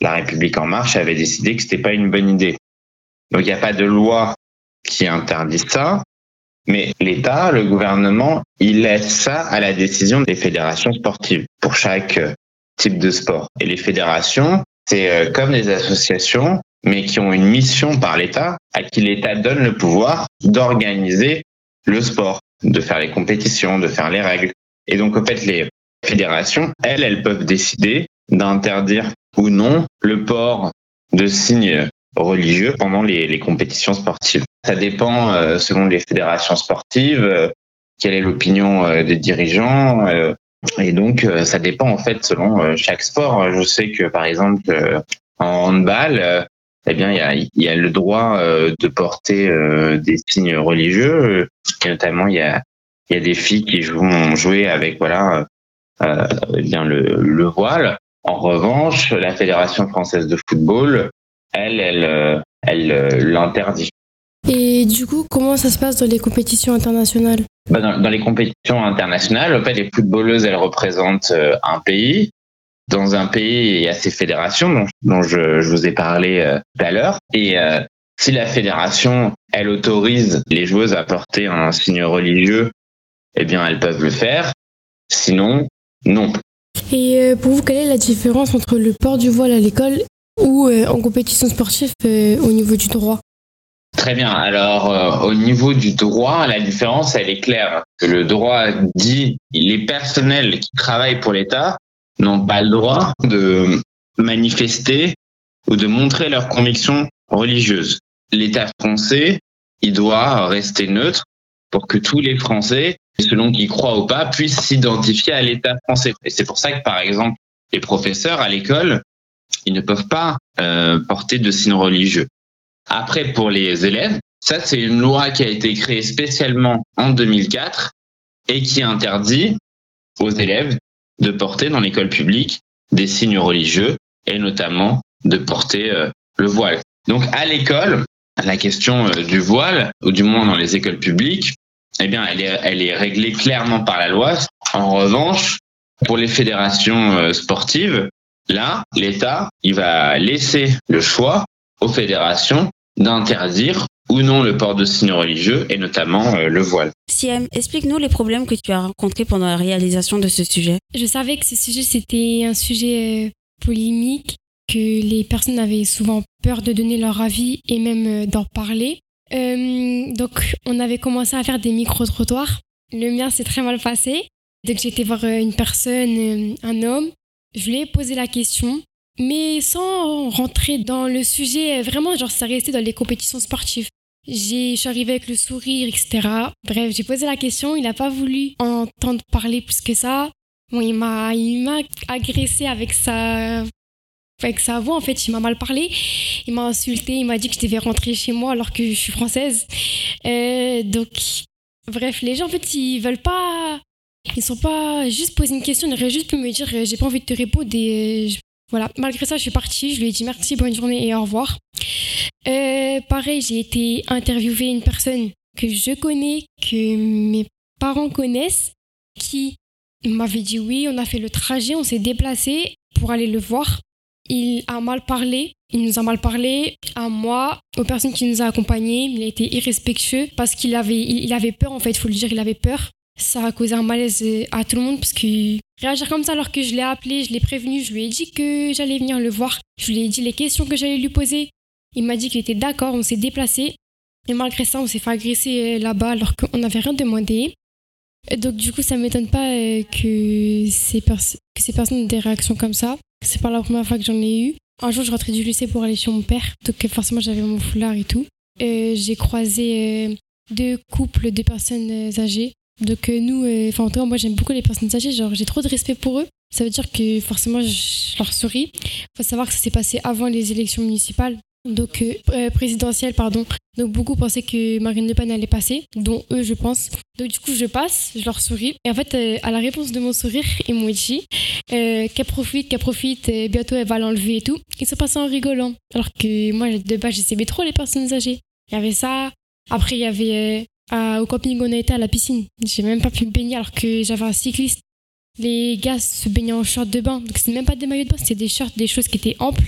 La République en marche, avait décidé que c'était pas une bonne idée. Donc il n'y a pas de loi qui interdit ça, mais l'État, le gouvernement, il laisse ça à la décision des fédérations sportives pour chaque euh, type de sport. Et les fédérations, c'est euh, comme des associations, mais qui ont une mission par l'État, à qui l'État donne le pouvoir d'organiser le sport, de faire les compétitions, de faire les règles. Et donc, en fait, les fédérations, elles, elles peuvent décider d'interdire ou non le port de signes religieux pendant les, les compétitions sportives. Ça dépend, euh, selon les fédérations sportives, euh, quelle est l'opinion euh, des dirigeants. euh, et donc, euh, ça dépend en fait selon euh, chaque sport. Je sais que par exemple en handball, eh bien, il y a, y a le droit de porter des signes religieux. Et notamment, il y a, y a des filles qui jouent, joué avec voilà, eh bien le, le voile. En revanche, la fédération française de football, elle, elle, euh, elle euh, l'interdit.
Et du coup, comment ça se passe dans les compétitions internationales
Bah, dans, dans les compétitions internationales, en fait, les footballeuses, elles représentent euh, un pays. Dans un pays, il y a ces fédérations dont, dont je, je vous ai parlé euh, tout à l'heure. Et euh, si la fédération, elle autorise les joueuses à porter un signe religieux, eh bien, elles peuvent le faire. Sinon, non.
Et euh, pour vous, quelle est la différence entre le port du voile à l'école ou euh, en compétition sportive euh, au niveau du droit?
Très bien. Alors, au niveau du droit, la différence, elle est claire. Le droit dit les personnels qui travaillent pour l'État n'ont pas le droit de manifester ou de montrer leurs convictions religieuses. L'État français, il doit rester neutre pour que tous les Français, selon qu'ils croient ou pas, puissent s'identifier à l'État français. Et c'est pour ça que, par exemple, les professeurs à l'école, ils ne peuvent pas euh, porter de signes religieux. Après, pour les élèves, ça c'est une loi qui a été créée spécialement en 2004 et qui interdit aux élèves de porter dans l'école publique des signes religieux et notamment de porter euh, le voile. Donc à l'école, la question euh, du voile, ou du moins dans les écoles publiques, eh bien, elle est, elle est réglée clairement par la loi. En revanche, pour les fédérations euh, sportives, là, l'État, il va laisser le choix aux fédérations d'interdire ou non le port de signes religieux et notamment euh, le voile.
Siem, explique-nous les problèmes que tu as rencontrés pendant la réalisation de ce sujet.
Je savais que ce sujet, c'était un sujet euh, polémique, que les personnes avaient souvent peur de donner leur avis et même euh, d'en parler. Euh, donc, on avait commencé à faire des micro-trottoirs. Le mien s'est très mal passé. Donc, j'ai été voir euh, une personne, euh, un homme. Je lui ai posé la question, mais sans rentrer dans le sujet. Vraiment, genre, ça restait dans les compétitions sportives. J'ai, je suis arrivée avec le sourire, etc. Bref, j'ai posé la question. Il n'a pas voulu entendre parler plus que ça. Bon, il m'a, il m'a agressé avec sa, avec sa voix. En fait, il m'a mal parlé. Il m'a insulté. Il m'a dit que je devais rentrer chez moi alors que je suis française. Euh, donc, bref, les gens, en fait, ils veulent pas, ils sont pas juste poser une question. Ils auraient juste pu me dire, euh, j'ai pas envie de te répondre je- voilà. Malgré ça, je suis partie. Je lui ai dit merci, bonne journée et au revoir. Euh, pareil, j'ai été interviewer une personne que je connais, que mes parents connaissent, qui m'avait dit oui, on a fait le trajet, on s'est déplacé pour aller le voir. Il a mal parlé, il nous a mal parlé à moi, aux personnes qui nous a accompagnés. Il a été irrespectueux parce qu'il avait, avait peur en fait, il faut le dire, il avait peur. Ça a causé un malaise à tout le monde parce que réagir comme ça alors que je l'ai appelé, je l'ai prévenu, je lui ai dit que j'allais venir le voir, je lui ai dit les questions que j'allais lui poser. Il m'a dit qu'il était d'accord, on s'est déplacé. Et malgré ça, on s'est fait agresser euh, là-bas alors qu'on n'avait rien demandé. Donc du coup, ça m'étonne pas euh, que ces, personnes aient des réactions comme ça. C'est pas la première fois que j'en ai eu. Un jour, je rentrais du lycée pour aller chez mon père, donc euh, forcément j'avais mon foulard et tout. J'ai croisé euh, deux couples de personnes âgées. Donc nous, enfin en tout cas, moi j'aime beaucoup les personnes âgées, genre j'ai trop de respect pour eux. Ça veut dire que forcément je leur souris. Faut savoir que ça s'est passé avant les élections municipales. Donc euh, euh, présidentielle, pardon. Donc beaucoup pensaient que Marine Le Pen allait passer, dont eux, je pense. Donc du coup, je passe, je leur souris. Et en fait, euh, à la réponse de mon sourire, ils m'ont dit euh, qu'elle profite, qu'elle profite, et bientôt elle va l'enlever et tout. Ils sont passés en rigolant. Alors que moi, de base, j'aimais trop les personnes âgées. Il y avait ça. Après, il y avait euh, à- au camping, on a été à la piscine. J'ai même pas pu me baigner alors que j'avais un cycliste. Les gars se baignaient en short de bain. Donc, c'était même pas des maillots de bain, c'était des shorts, des choses qui étaient amples.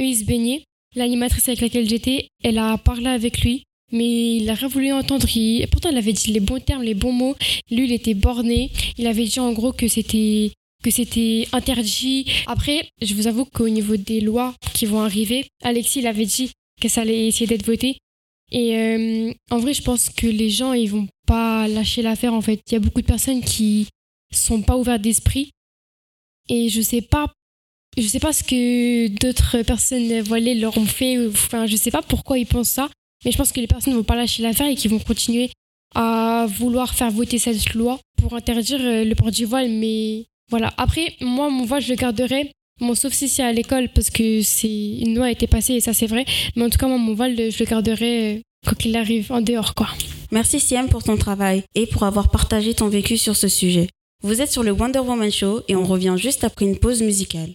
Eux, ils se baignaient. L'animatrice avec laquelle j'étais, elle a parlé avec lui, mais il a rien voulu entendre. Il- Pourtant, elle avait dit les bons termes, les bons mots. Lui, il était borné. Il avait dit en gros que c'était que c'était interdit. Après, je vous avoue qu'au niveau des lois qui vont arriver, Alexis, il avait dit que ça allait essayer d'être voté. Et euh, en vrai, je pense que les gens, ils vont pas lâcher l'affaire. En fait, il y a beaucoup de personnes qui sont pas ouvertes d'esprit. Et je sais pas je sais pas ce que d'autres personnes voilées leur ont fait. Enfin, je sais pas pourquoi ils pensent ça. Mais je pense que les personnes ne vont pas lâcher l'affaire et qu'ils vont continuer à vouloir faire voter cette loi pour interdire euh, le port du voile. Mais voilà. Après, moi, mon voile, je le garderai. Sauf si c'est à l'école parce que c'est une loi a été passée et ça c'est vrai. Mais en tout cas, moi, mon voile, je le garderai euh, quoi qu'il arrive en dehors, quoi.
Merci Siam pour ton travail et pour avoir partagé ton vécu sur ce sujet. Vous êtes sur le Wonder Woman Show et on revient juste après une pause musicale.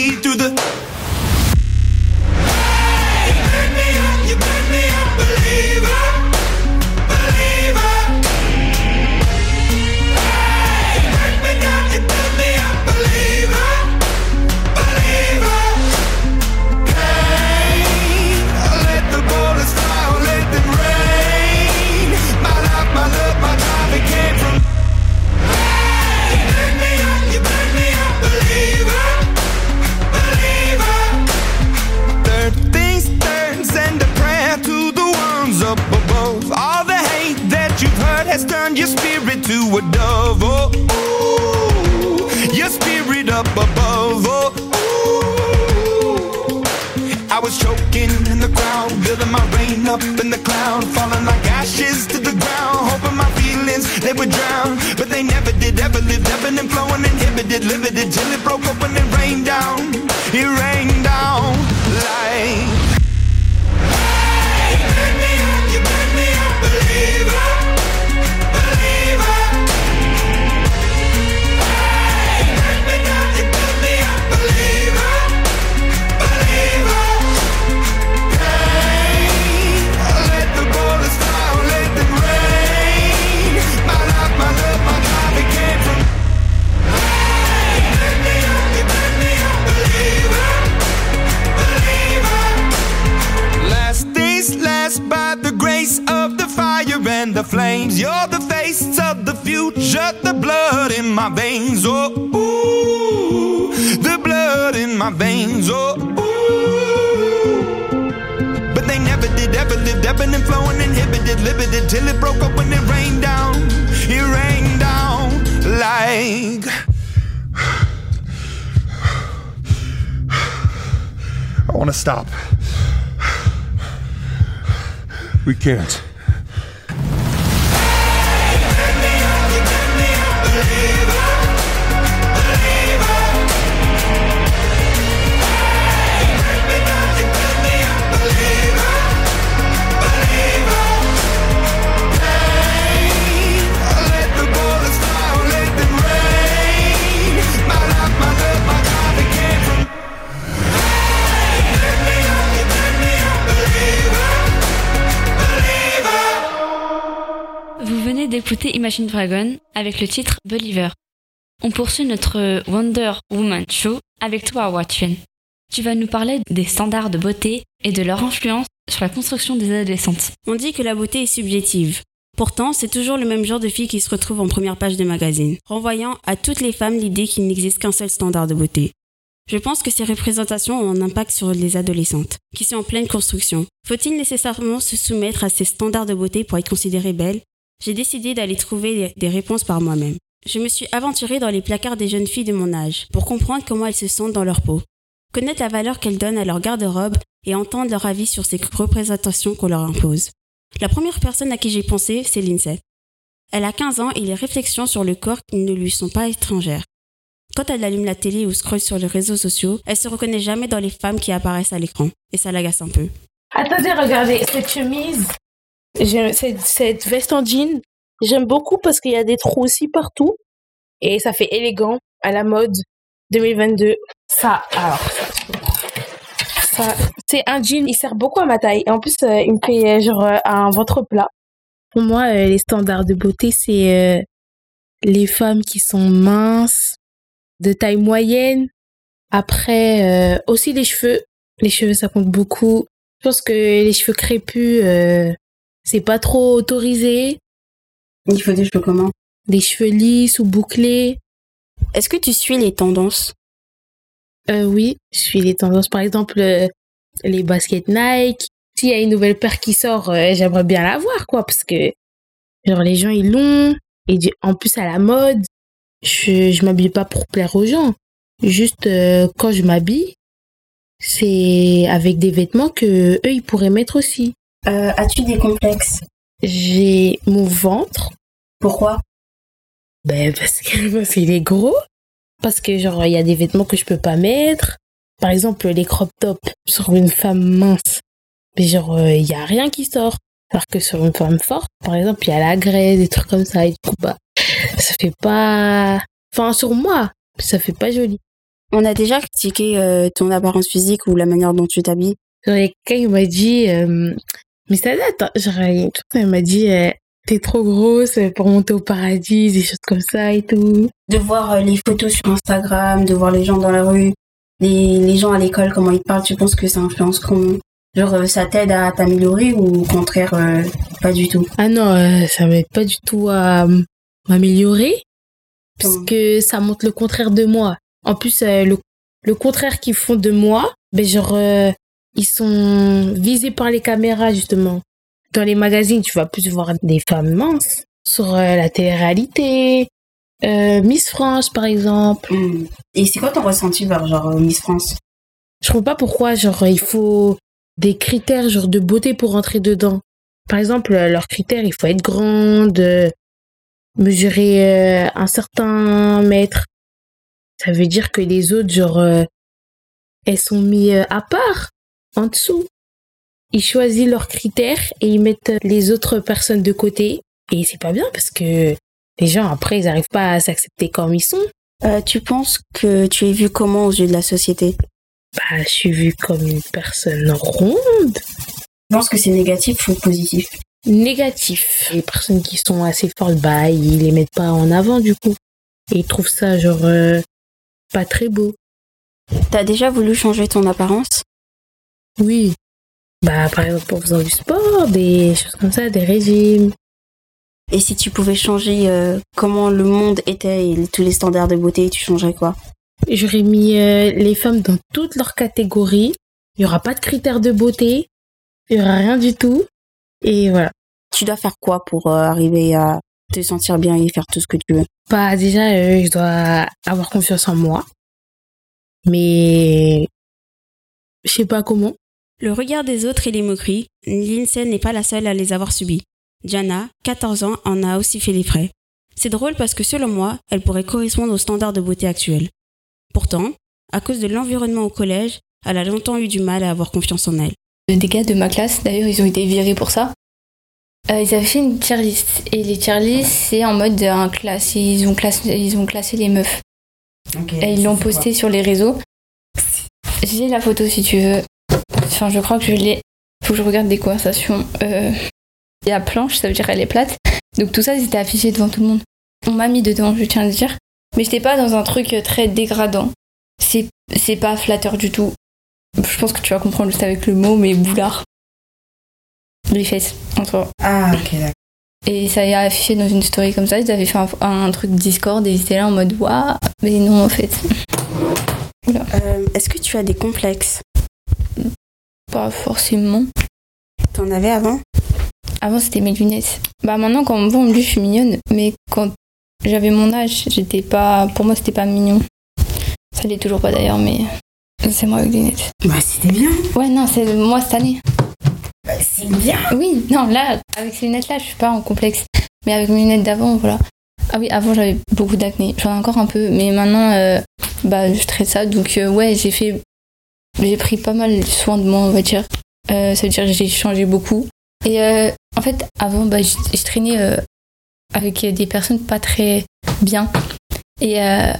can't.
D'écouter Imagine Dragon avec le titre Believer. On poursuit notre Wonder Woman Show avec toi, Watchen. Tu vas nous parler des standards de beauté et de leur influence sur la construction des adolescentes.
On dit que la beauté est subjective. Pourtant, c'est toujours le même genre de fille qui se retrouve en première page de magazine, renvoyant à toutes les femmes l'idée qu'il n'existe qu'un seul standard de beauté. Je pense que ces représentations ont un impact sur les adolescentes, qui sont en pleine construction. Faut-il nécessairement se soumettre à ces standards de beauté pour être considérée belle J'ai décidé d'aller trouver des réponses par moi-même. Je me suis aventurée dans les placards des jeunes filles de mon âge, pour comprendre comment elles se sentent dans leur peau, connaître la valeur qu'elles donnent à leur garde-robe et entendre leur avis sur ces représentations qu'on leur impose. La première personne à qui j'ai pensé, c'est Lindsay. Elle a 15 ans et les réflexions sur le corps ne lui sont pas étrangères. Quand elle allume la télé ou scrolle sur les réseaux sociaux, elle se reconnaît jamais dans les femmes qui apparaissent à l'écran. Et ça l'agace un peu.
Attendez, regardez, cette chemise, cette, cette veste en jean, j'aime beaucoup parce qu'il y a des trous aussi partout. Et ça fait élégant, à la mode 2022. Ça, alors, ça, c'est un jean, il sert beaucoup à ma taille. Et en plus, euh, il me fait euh, genre euh, un ventre plat. Pour moi, les standards de beauté, c'est les femmes qui sont minces, de taille moyenne. Après, aussi les cheveux. Les cheveux, ça compte beaucoup. Je pense que les cheveux crépus, c'est pas trop autorisé.
Il faut des cheveux comment?
Des cheveux lisses ou bouclés.
Est-ce que tu suis les tendances?
Euh, oui, je suis les tendances. Par exemple, euh, les baskets Nike. S'il y a une nouvelle paire qui sort, euh, j'aimerais bien la voir, quoi, parce que genre les gens ils l'ont. Et en plus à la mode, je je m'habille pas pour plaire aux gens. Juste euh, quand je m'habille, c'est avec des vêtements que eux ils pourraient mettre aussi.
Euh, As-tu des complexes?
J'ai mon ventre.
Pourquoi?
Ben parce que parce qu'il est gros. Parce que genre il y a des vêtements que je peux pas mettre. Par exemple les crop tops sur une femme mince. Mais genre euh, il y a rien qui sort. Alors que sur une femme forte, par exemple, il y a la graisse, des trucs comme ça et du coup bah ça fait pas enfin sur moi, ça fait pas joli.
On a déjà critiqué euh, ton apparence physique ou la manière dont tu t'habilles.
Quelqu'un m'a dit, euh, mais ça date, hein. genre, qui m'a dit, euh, t'es trop grosse pour monter au paradis, des choses comme ça et tout.
De voir euh, les photos sur Instagram, de voir les gens dans la rue, les, les gens à l'école, comment ils parlent, tu penses que ça influence comment Genre, euh, ça t'aide à t'améliorer ou au contraire, euh, pas du tout?
Ah non, euh, ça m'aide pas du tout à m'améliorer, parce que ça montre le contraire de moi. En plus, euh, le, le contraire qu'ils font de moi, ben genre, ils sont visés par les caméras, justement. Dans les magazines, tu vas plus voir des femmes minces. Sur euh, la télé-réalité, euh, Miss France, par exemple.
Et c'est quoi ton ressenti vers genre euh, Miss France?
Je comprends pas pourquoi, genre, il faut des critères, genre, de beauté pour rentrer dedans. Par exemple, leurs critères, il faut être grande, euh, mesurer un certain mètre. Ça veut dire que les autres, genre, elles sont mises à part, en dessous. Ils choisissent leurs critères et ils mettent les autres personnes de côté. Et c'est pas bien parce que les gens, après, ils arrivent pas à s'accepter comme ils sont.
Euh, Tu penses que tu es vu comment aux yeux de la société?
Bah, je suis vue comme une personne ronde.
Je pense que c'est négatif ou positif?
Négatif. Les personnes qui sont assez fortes, bah, ils les mettent pas en avant du coup. Et ils trouvent ça, genre, euh, pas très beau.
T'as déjà voulu changer ton apparence?
Oui. Bah, par exemple, en faisant du sport, des choses comme ça, des régimes.
Et si tu pouvais changer euh, comment le monde était et tous les standards de beauté, tu changerais quoi?
J'aurais mis euh, les femmes dans toutes leurs catégories. Il y aura pas de critères de beauté. Il y aura rien du tout. Et voilà.
Tu dois faire quoi pour euh, arriver à te sentir bien et faire tout ce que tu veux?
Bah, déjà, je dois avoir confiance en moi. Mais, je sais pas comment.
Le regard des autres et les moqueries, Lindsay n'est pas la seule à les avoir subis. Jana, 14 ans, en a aussi fait les frais. C'est drôle parce que selon moi, elle pourrait correspondre aux standards de beauté actuels. Pourtant, à cause de l'environnement au collège, elle a longtemps eu du mal à avoir confiance en elle.
Des gars de ma classe, d'ailleurs, ils ont été virés pour ça. Euh, ils avaient fait une tier list. Et les tier list, c'est en mode un classe. Ils ont classé, ils ont classé les meufs. et ils l'ont posté sur les réseaux. J'ai la photo si tu veux. Enfin, je crois que je l'ai. Faut que je regarde des conversations. Euh, Il y a planche, ça veut dire elle est plate. Donc tout ça, c'était affiché devant tout le monde. On m'a mis dedans, je tiens à le dire. Mais j'étais pas dans un truc très dégradant. C'est, c'est pas flatteur du tout. Je pense que tu vas comprendre juste avec le mot, mais boulard. Les fesses, entre
Ah, ok, d'accord.
Et ça y a affiché dans une story comme ça. Ils avaient fait un, un truc Discord et ils étaient là en mode waouh, mais non en fait.
Euh, Est-ce que tu as des complexes?
Pas forcément.
T'en avais avant?
Avant c'était mes lunettes. Bah maintenant quand on me voit on me dit que je suis mignonne, mais quand j'avais mon âge, j'étais pas. Pour moi c'était pas mignon. Ça l'est toujours pas d'ailleurs, mais c'est moi avec des lunettes.
Bah c'était bien.
Ouais non c'est moi cette année.
Bah, c'est bien.
Oui non là avec ces lunettes là je suis pas en complexe, mais avec mes lunettes d'avant voilà. Ah oui avant j'avais beaucoup d'acné, j'en ai encore un peu, mais maintenant euh, bah je traite ça donc euh, ouais j'ai fait j'ai pris pas mal soin de moi on va dire. Euh, ça veut dire que j'ai changé beaucoup. Et euh, en fait, avant, bah, je, je traînais euh, avec des personnes pas très bien. Et, euh,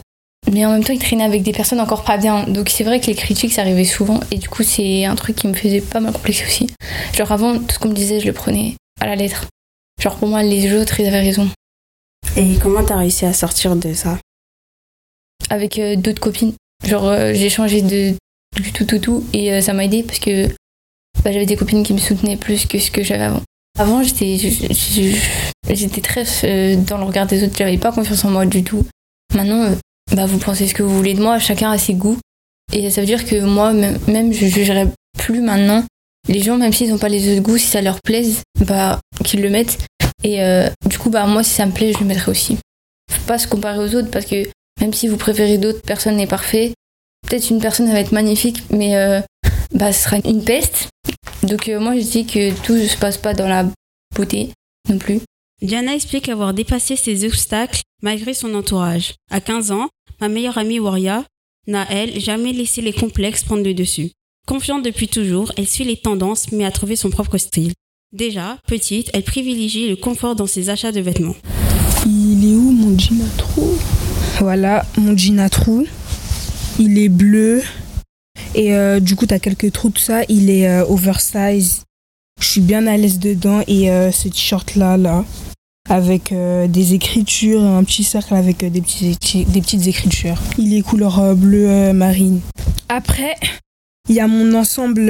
mais en même temps, ils traînaient avec des personnes encore pas bien. Donc c'est vrai que les critiques, ça arrivait souvent. Et du coup, c'est un truc qui me faisait pas mal complexer aussi. Genre avant, tout ce qu'on me disait, je le prenais à la lettre. Genre pour moi, les autres, ils avaient raison.
Et comment t'as réussi à sortir de ça?
Avec d'autres copines. Genre, j'ai changé de du tout, tout, tout. Et euh, ça m'a aidé parce que bah, j'avais des copines qui me soutenaient plus que ce que j'avais avant. Avant, j'étais j'étais très euh, dans le regard des autres, j'avais pas confiance en moi du tout. Maintenant, euh, bah, vous pensez ce que vous voulez de moi, chacun a ses goûts. Et ça veut dire que moi, même, je jugerai plus maintenant les gens, même s'ils n'ont pas les autres goûts, si ça leur plaise, bah, qu'ils le mettent. Et euh, du coup, bah, moi, si ça me plaît, je le mettrai aussi. Faut pas se comparer aux autres parce que même si vous préférez d'autres, personne n'est parfait. Peut-être une personne va être magnifique, mais euh, bah, ce sera une peste. Donc euh, moi je dis que tout ne se passe pas dans la beauté non plus.
Diana explique avoir dépassé ses obstacles malgré son entourage. À 15 ans, ma meilleure amie Waria n'a, elle, jamais laissé les complexes prendre le dessus. Confiante depuis toujours, elle suit les tendances mais a trouvé son propre style. Déjà, petite, elle privilégie le confort dans ses achats de vêtements.
Il est où mon jean à trous Voilà, mon jean à trous. Il est bleu. Et euh, du coup, t'as quelques trous, tout ça. Il est euh, oversize. Je suis bien à l'aise dedans. Et euh, ce t-shirt-là, là, avec euh, des écritures, un petit cercle avec euh, des, des petites écritures. Il est couleur bleu marine. Après, il y a mon ensemble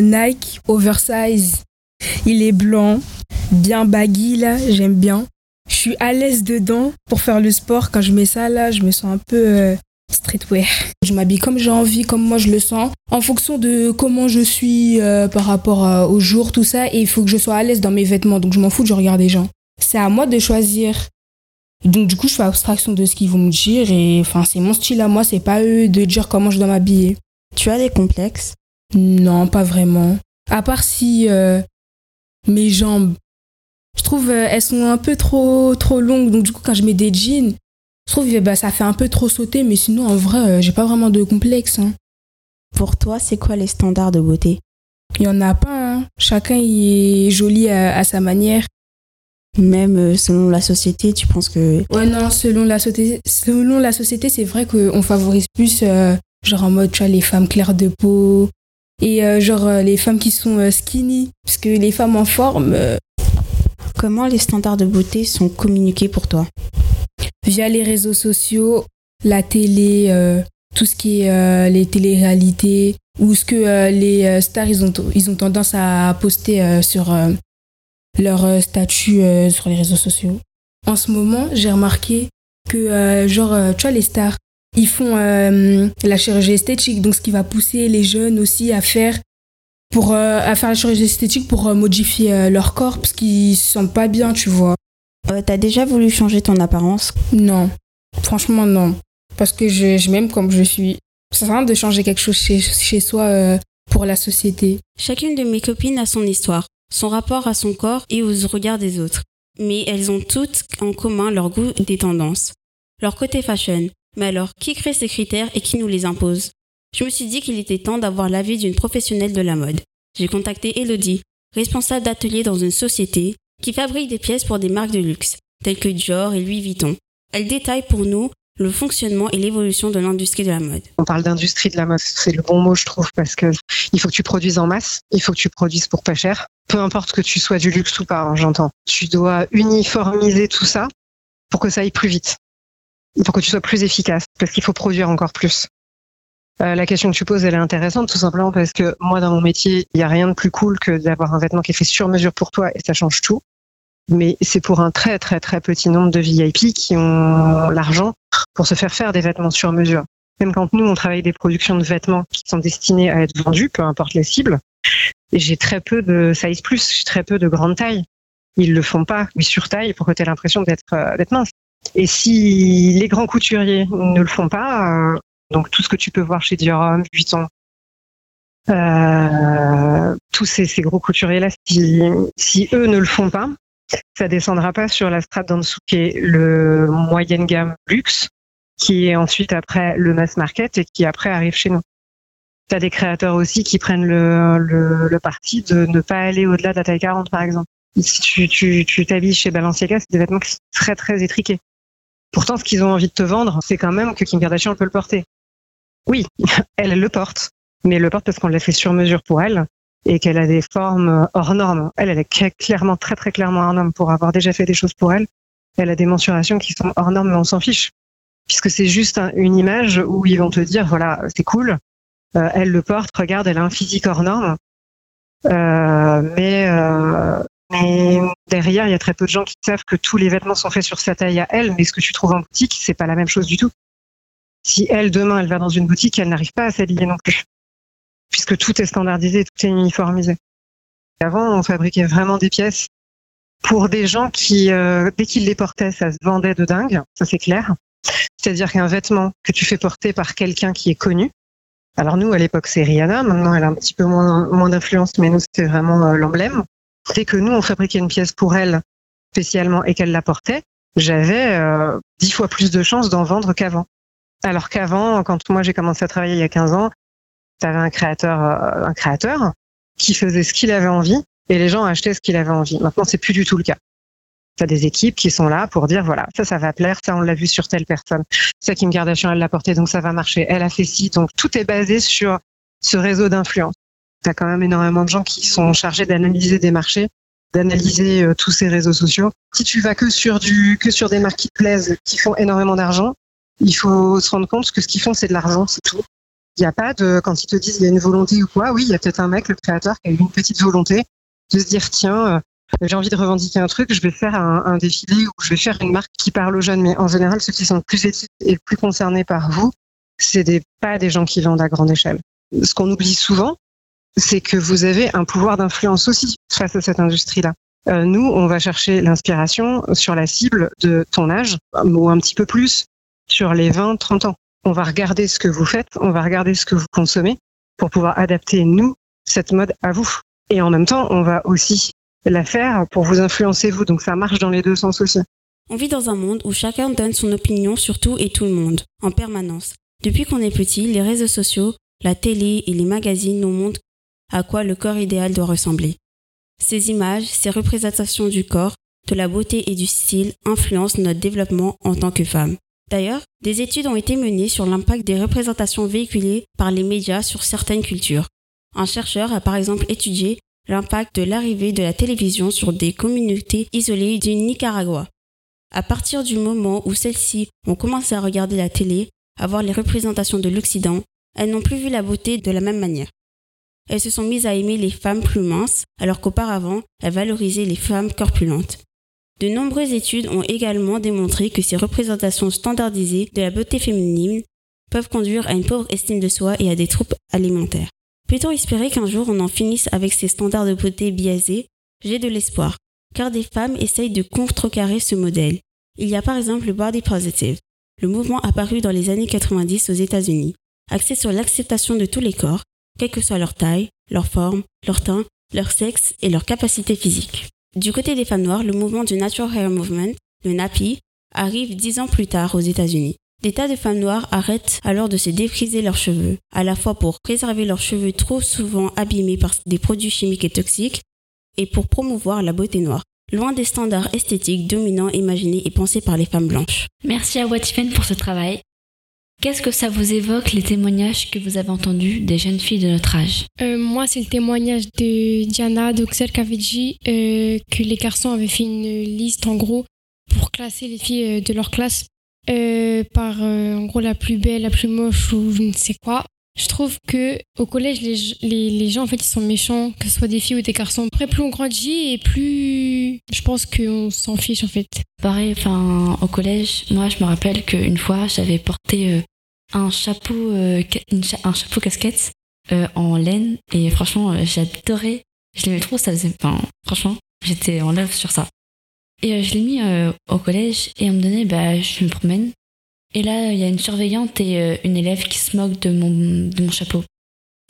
Nike oversize. Il est blanc, bien baggy, là. J'aime bien. Je suis à l'aise dedans pour faire le sport. Quand je mets ça là, je me sens un peu streetwear. Je m'habille comme j'ai envie, comme moi je le sens, en fonction de comment je suis euh, par rapport euh, au jour, tout ça. Et il faut que je sois à l'aise dans mes vêtements. Donc je m'en fous du regard des gens. C'est à moi de choisir. Donc du coup, je fais abstraction de ce qu'ils vont me dire. Et enfin, c'est mon style à moi. C'est pas eux de dire comment je dois m'habiller.
Tu as des complexes?
Non, pas vraiment. À part si euh, mes jambes je trouve elles sont un peu trop trop longues donc du coup quand je mets des jeans je trouve que bah, ça fait un peu trop sauter mais sinon en vrai euh, j'ai pas vraiment de complexe hein.
Pour toi, c'est quoi les standards de beauté?
Il y en a pas hein. chacun est joli à, à sa manière
Même euh, selon la société, tu penses que...
ouais non selon la société selon la société c'est vrai qu'on favorise plus euh, genre en mode tu vois les femmes claires de peau et euh, genre euh, les femmes qui sont euh, skinny parce que les femmes en forme
Comment les standards de beauté sont communiqués pour toi?
Via les réseaux sociaux, la télé, euh, tout ce qui est euh, les téléréalités, ou ce que euh, les euh, stars ils ont, ils ont tendance à poster sur leur statut sur les réseaux sociaux. En ce moment, j'ai remarqué que, genre, tu vois, les stars, ils font la chirurgie esthétique, donc ce qui va pousser les jeunes aussi à faire pour à faire la chirurgie esthétique pour modifier leur corps parce qu'ils se sentent pas bien, tu vois.
Euh, T'as déjà voulu changer ton apparence?
Non, franchement non. Parce que je, je m'aime comme je suis. Ça sert à rien de changer quelque chose chez, chez soi euh, pour la société.
Chacune de mes copines a son histoire, son rapport à son corps et aux regards des autres. Mais elles ont toutes en commun leur goût des tendances, leur côté fashion. Mais alors, qui crée ces critères et qui nous les impose? Je me suis dit qu'il était temps d'avoir l'avis d'une professionnelle de la mode. J'ai contacté Elodie, responsable d'atelier dans une société qui fabrique des pièces pour des marques de luxe, telles que Dior et Louis Vuitton. Elle détaille pour nous le fonctionnement et l'évolution de l'industrie de la mode.
On parle d'industrie de la mode, c'est le bon mot je trouve parce que il faut que tu produises en masse, il faut que tu produises pour pas cher. Peu importe que tu sois du luxe ou pas, hein, j'entends. Tu dois uniformiser tout ça pour que ça aille plus vite. Faut que tu sois plus efficace parce qu'il faut produire encore plus. Euh, la question que tu poses, elle est intéressante tout simplement parce que moi, dans mon métier, il n'y a rien de plus cool que d'avoir un vêtement qui est fait sur mesure pour toi et ça change tout. Mais c'est pour un très très très petit nombre de VIP qui ont l'argent pour se faire faire des vêtements sur mesure. Même quand nous, on travaille des productions de vêtements qui sont destinés à être vendus, peu importe les cibles, et j'ai très peu de size plus, j'ai très peu de grande taille. Ils le font pas, ils surtaillent pour que tu aies l'impression d'être euh, mince. Et si les grands couturiers ne le font pas, euh, donc tout ce que tu peux voir chez Homme, Vuitton, euh, tous ces, gros couturiers-là, si, eux ne le font pas, ça descendra pas sur la strate d'en dessous qui est le moyenne gamme luxe, qui est ensuite après le mass market et qui après arrive chez nous. Tu as des créateurs aussi qui prennent le, parti de ne pas aller au-delà de la taille 40 par exemple. Si tu tu t'habilles chez Balenciaga, c'est des vêtements qui sont très très étriqués. Pourtant, ce qu'ils ont envie de te vendre, c'est quand même que Kim Kardashian peut le porter. Oui, elle, le porte, mais elle le porte parce qu'on l'a fait sur mesure pour elle et qu'elle a des formes hors normes. Elle, elle est cla- clairement, très très clairement hors norme pour avoir déjà fait des choses pour elle. Elle a des mensurations qui sont hors normes, mais on s'en fiche. Puisque c'est juste un- une image où ils vont te dire, voilà, c'est cool, euh, elle le porte, regarde, elle a un physique hors norme. Euh, mais, euh, mais derrière, il y a très peu de gens qui savent que tous les vêtements sont faits sur sa taille à elle, mais ce que tu trouves en boutique, c'est pas la même chose du tout. Si elle, demain, elle va dans une boutique, elle n'arrive pas à s'habiller non plus. Puisque tout est standardisé, tout est uniformisé. Avant, on fabriquait vraiment des pièces pour des gens qui, euh, dès qu'ils les portaient, ça se vendait de dingue, ça c'est clair. C'est-à-dire qu'un vêtement que tu fais porter par quelqu'un qui est connu, alors nous, à l'époque, c'est Rihanna, maintenant elle a un petit peu moins, d'influence, mais nous, c'était vraiment euh, l'emblème. Dès que nous, on fabriquait une pièce pour elle spécialement et qu'elle la portait, j'avais euh, dix fois plus de chances d'en vendre qu'avant. Alors qu'avant, quand moi j'ai commencé à travailler il y a 15 ans, tu avais un créateur, euh, un créateur qui faisait ce qu'il avait envie et les gens achetaient ce qu'il avait envie. Maintenant, c'est plus du tout le cas. Tu as des équipes qui sont là pour dire voilà, ça, ça va plaire, ça, on l'a vu sur telle personne. Ça, Kim Kardashian, elle l'a porté, donc ça va marcher. Elle a fait ci, donc tout est basé sur ce réseau d'influence. Tu as quand même énormément de gens qui sont chargés d'analyser des marchés, d'analyser euh, tous ces réseaux sociaux. Si tu vas que sur du, que sur des marques qui te plaisent, qui font énormément d'argent, il faut se rendre compte que ce qu'ils font, c'est de l'argent, c'est tout. Il n'y a pas de, quand ils te disent il y a une volonté ou quoi, oui, il y a peut-être un mec, le créateur, qui a une petite volonté de se dire, tiens, euh, j'ai envie de revendiquer un truc, je vais faire un, défilé ou je vais faire une marque qui parle aux jeunes. Mais en général, ceux qui sont plus éthiques et plus concernés par vous, c'est des, pas des gens qui vendent à grande échelle. Ce qu'on oublie souvent, c'est que vous avez un pouvoir d'influence aussi face à cette industrie-là. Euh, nous, on va chercher l'inspiration sur la cible de ton âge, ou un petit peu plus, sur les 20-30 ans. On va regarder ce que vous faites, on va regarder ce que vous consommez pour pouvoir adapter, nous, cette mode à vous. Et en même temps, on va aussi la faire pour vous influencer, vous. Donc ça marche dans les deux sens aussi.
On vit dans un monde où chacun donne son opinion sur tout et tout le monde, en permanence. Depuis qu'on est petit, les réseaux sociaux, la télé et les magazines nous montrent à quoi le corps idéal doit ressembler. Ces images, ces représentations du corps, de la beauté et du style influencent notre développement en tant que femme. D'ailleurs, des études ont été menées sur l'impact des représentations véhiculées par les médias sur certaines cultures. Un chercheur a par exemple étudié l'impact de l'arrivée de la télévision sur des communautés isolées du Nicaragua. À partir du moment où celles-ci ont commencé à regarder la télé, à voir les représentations de l'Occident, elles n'ont plus vu la beauté de la même manière. Elles se sont mises à aimer les femmes plus minces, alors qu'auparavant, elles valorisaient les femmes corpulentes. De nombreuses études ont également démontré que ces représentations standardisées de la beauté féminine peuvent conduire à une pauvre estime de soi et à des troubles alimentaires. Peut-on espérer qu'un jour on en finisse avec ces standards de beauté biaisés? J'ai de l'espoir, car des femmes essayent de contrecarrer ce modèle. Il y a par exemple le Body Positive, le mouvement apparu dans les années 90 aux États-Unis, axé sur l'acceptation de tous les corps, quelle que soit leur taille, leur forme, leur teint, leur sexe et leur capacité physique. Du côté des femmes noires, le mouvement du Natural Hair Movement, le NAPI, arrive dix ans plus tard aux États-Unis. Des tas de femmes noires arrêtent alors de se défriser leurs cheveux, à la fois pour préserver leurs cheveux trop souvent abîmés par des produits chimiques et toxiques, et pour promouvoir la beauté noire, loin des standards esthétiques dominants imaginés et pensés par les femmes blanches.
Merci à Watifen pour ce travail. Qu'est-ce que ça vous évoque les témoignages que vous avez entendus des jeunes filles de notre âge?
Euh, moi, c'est le témoignage de Diana avait dit euh, que les garçons avaient fait une liste en gros pour classer les filles euh, de leur classe euh, par en gros la plus belle, la plus moche ou je ne sais quoi. Je trouve que au collège, les, les, les gens en fait ils sont méchants, que ce soit des filles ou des garçons. Après, plus on grandit et plus je pense qu'on s'en fiche en fait.
Pareil, enfin, au collège, moi, je me rappelle qu'une fois, j'avais porté euh, un chapeau, euh, un chapeau casquette euh, en laine et franchement, j'adorais. Je l'aimais trop, ça faisait, enfin, franchement, j'étais en love sur ça. Et je l'ai mis au collège et un moment donné, bah, je me promène. Et là, il y a une surveillante et euh, une élève qui se moque de mon, de mon chapeau.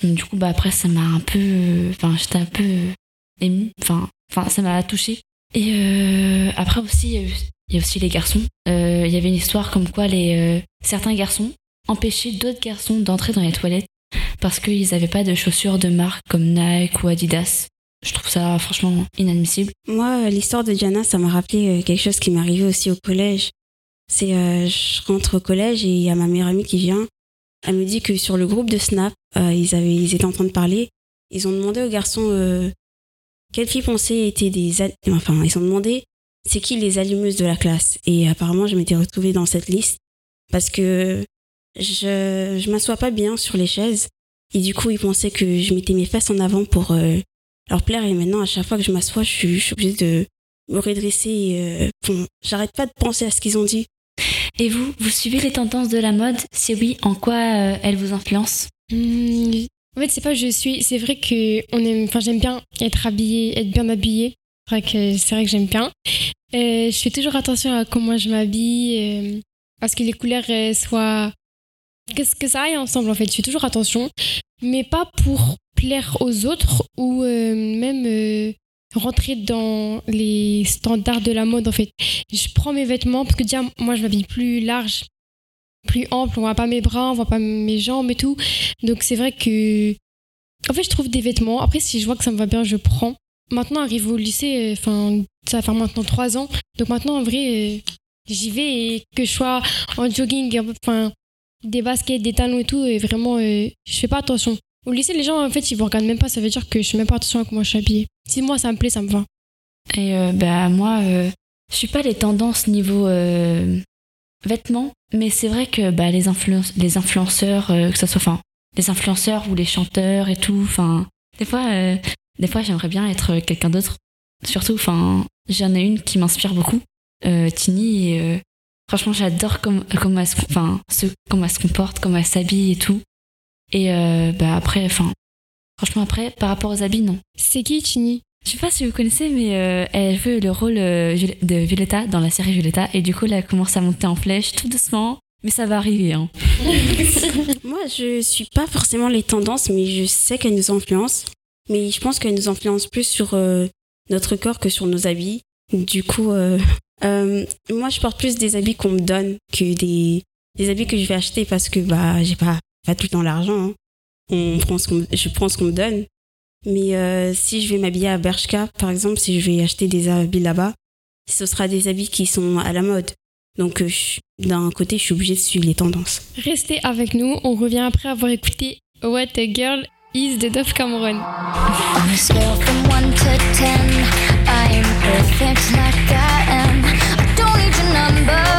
Du coup, bah, après, ça m'a un peu, enfin, j'étais un peu euh, émue, enfin, ça m'a touchée. Et euh, après aussi, il y a aussi les garçons. Il y avait une histoire comme quoi les certains garçons empêchaient d'autres garçons d'entrer dans les toilettes parce qu'ils n'avaient pas de chaussures de marque comme Nike ou Adidas. Je trouve ça franchement inadmissible.
Moi, l'histoire de Diana, ça m'a rappelé quelque chose qui m'est arrivé aussi au collège. C'est, euh, je rentre au collège et il y a ma meilleure amie qui vient. Elle me dit que sur le groupe de Snap, euh, ils avaient, ils étaient en train de parler. Ils ont demandé aux garçons euh, quelles filles pensaient étaient des, enfin, ils ont demandé c'est qui les allumeuses de la classe? Et apparemment, je m'étais retrouvée dans cette liste parce que je, je m'assois pas bien sur les chaises. Et du coup, ils pensaient que je mettais mes fesses en avant pour euh, leur plaire. Et maintenant, à chaque fois que je m'assois, je suis, obligée de me redresser. Euh, bon, j'arrête pas de penser à ce qu'ils ont dit.
Et vous, vous suivez les tendances de la mode? Si oui, en quoi euh, elles vous influencent?
Hmm, en fait, c'est pas je suis. C'est vrai que on aime. Enfin, j'aime bien être habillée, être bien habillée. C'est vrai que c'est vrai que j'aime bien. Euh, je fais toujours attention à comment je m'habille, euh, à ce que les couleurs euh, soient. Qu'est-ce que ça aille ensemble en fait. Je fais toujours attention, mais pas pour plaire aux autres ou euh, même euh, rentrer dans les standards de la mode en fait. Je prends mes vêtements parce que déjà moi je m'habille plus large plus ample, on voit pas mes bras, on voit pas mes jambes et tout. Donc c'est vrai que en fait je trouve des vêtements. Après si je vois que ça me va bien, je prends. Maintenant arrive au lycée, euh, enfin ça va faire maintenant trois ans. Donc maintenant en vrai euh, j'y vais et que je sois en jogging, enfin des baskets, des talons et tout, et vraiment euh, je fais pas attention. Au lycée les gens en fait ils vous regardent même pas, ça veut dire que je fais même pas attention à comment je suis habillée. Si moi ça me plaît, ça me va.
Et euh, bah moi, euh, je suis pas les tendances niveau euh, vêtements, mais c'est vrai que bah, les, les influenceurs, euh, que ce soit enfin les influenceurs ou les chanteurs et tout, enfin des fois, euh, des fois j'aimerais bien être quelqu'un d'autre. Surtout, enfin j'en ai une qui m'inspire beaucoup, Tini. Et, franchement, j'adore comme comment enfin ce, comment elle se comporte, comment elle s'habille et tout. Et euh, bah après, enfin franchement après, par rapport aux habits, non.
C'est qui Tini
Je sais pas si vous connaissez, mais euh, elle joue le rôle euh, de Violetta dans la série Violetta, et du coup, là, elle commence à monter en flèche tout doucement, mais ça va arriver. Hein.
Moi, je suis pas forcément les tendances, mais je sais qu'elles nous influencent. Mais je pense qu'elles nous influencent plus sur euh, notre corps que sur nos habits. Du coup, euh, euh, moi, je porte plus des habits qu'on me donne que des, des habits que je vais acheter parce que bah j'ai pas pas tout le temps l'argent. hein. On prend ce qu'on, je prends ce qu'on me donne. Mais euh, si je vais m'habiller à Bershka, par exemple, si je vais acheter des habits là-bas, ce sera des habits qui sont à la mode. Donc, euh, je- d'un côté, je suis obligée de suivre les tendances.
Restez avec nous, on revient après avoir écouté What a Girl Is de Dove Cameron.
On a scale from 1 to 10, I am perfect like I am. I don't need your number.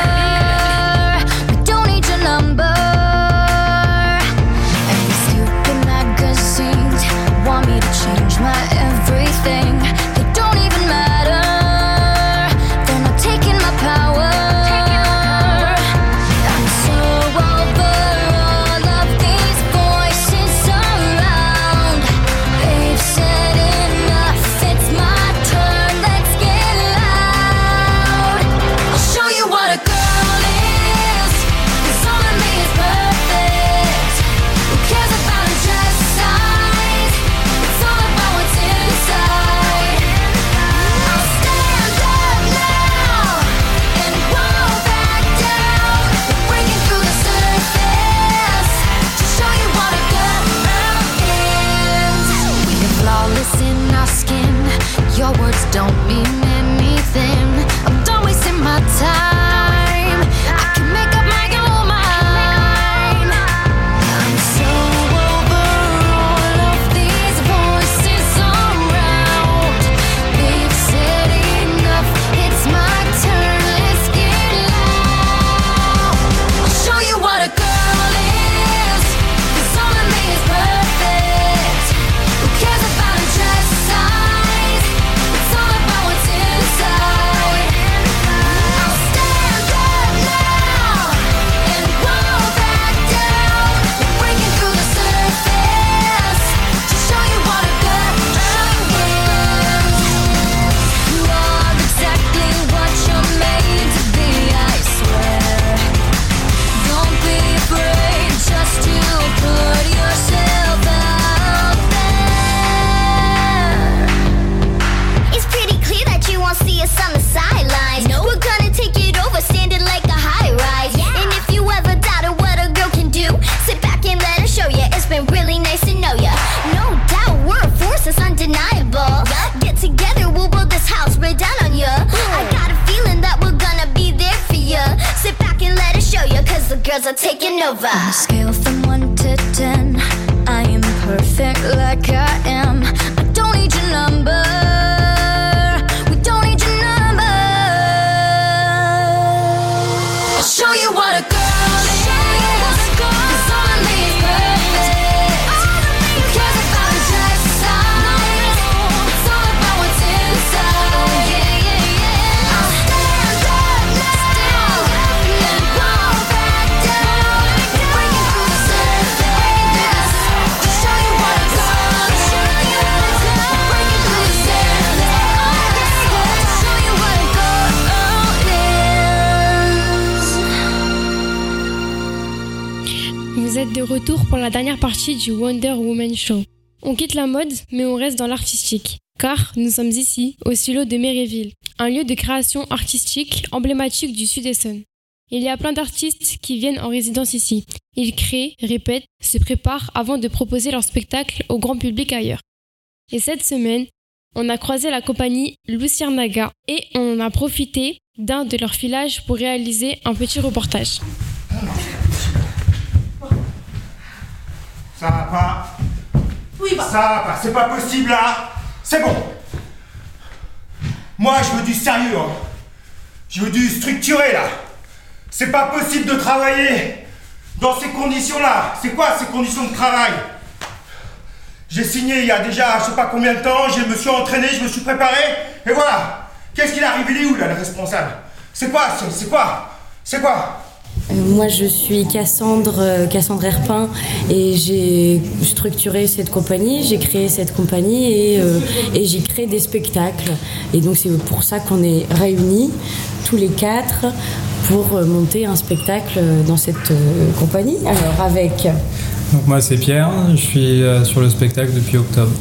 Wonder Woman Show. On quitte la mode, mais on reste dans l'artistique. Car nous sommes ici, au silo de Méréville, un lieu de création artistique emblématique du Sud Essonne. Il y a plein d'artistes qui viennent en résidence ici. Ils créent, répètent, se préparent avant de proposer leur spectacle au grand public ailleurs. Et cette semaine, on a croisé la compagnie Lucianaga et on a profité d'un de leurs filages pour réaliser un petit reportage.
Ça va pas. Oui, bah. Ça va pas, c'est pas possible là C'est bon. Moi, je veux du sérieux, hein. Je veux du structuré là. C'est pas possible de travailler dans ces conditions-là. C'est quoi ces conditions de travail? J'ai signé il y a déjà je sais pas combien de temps, je me suis entraîné, je me suis préparé, et voilà. Qu'est-ce qu'il arrive, il est où là, le responsable? C'est quoi C'est quoi? C'est quoi?
Moi, je suis Cassandre, euh, Cassandre Herpin et j'ai structuré cette compagnie, j'ai créé cette compagnie et, euh, j'y crée des spectacles. Et donc, c'est pour ça qu'on est réunis tous les quatre pour euh, monter un spectacle euh, dans cette euh, compagnie. Alors, avec
Donc moi c'est Pierre, je suis euh, sur le spectacle depuis octobre.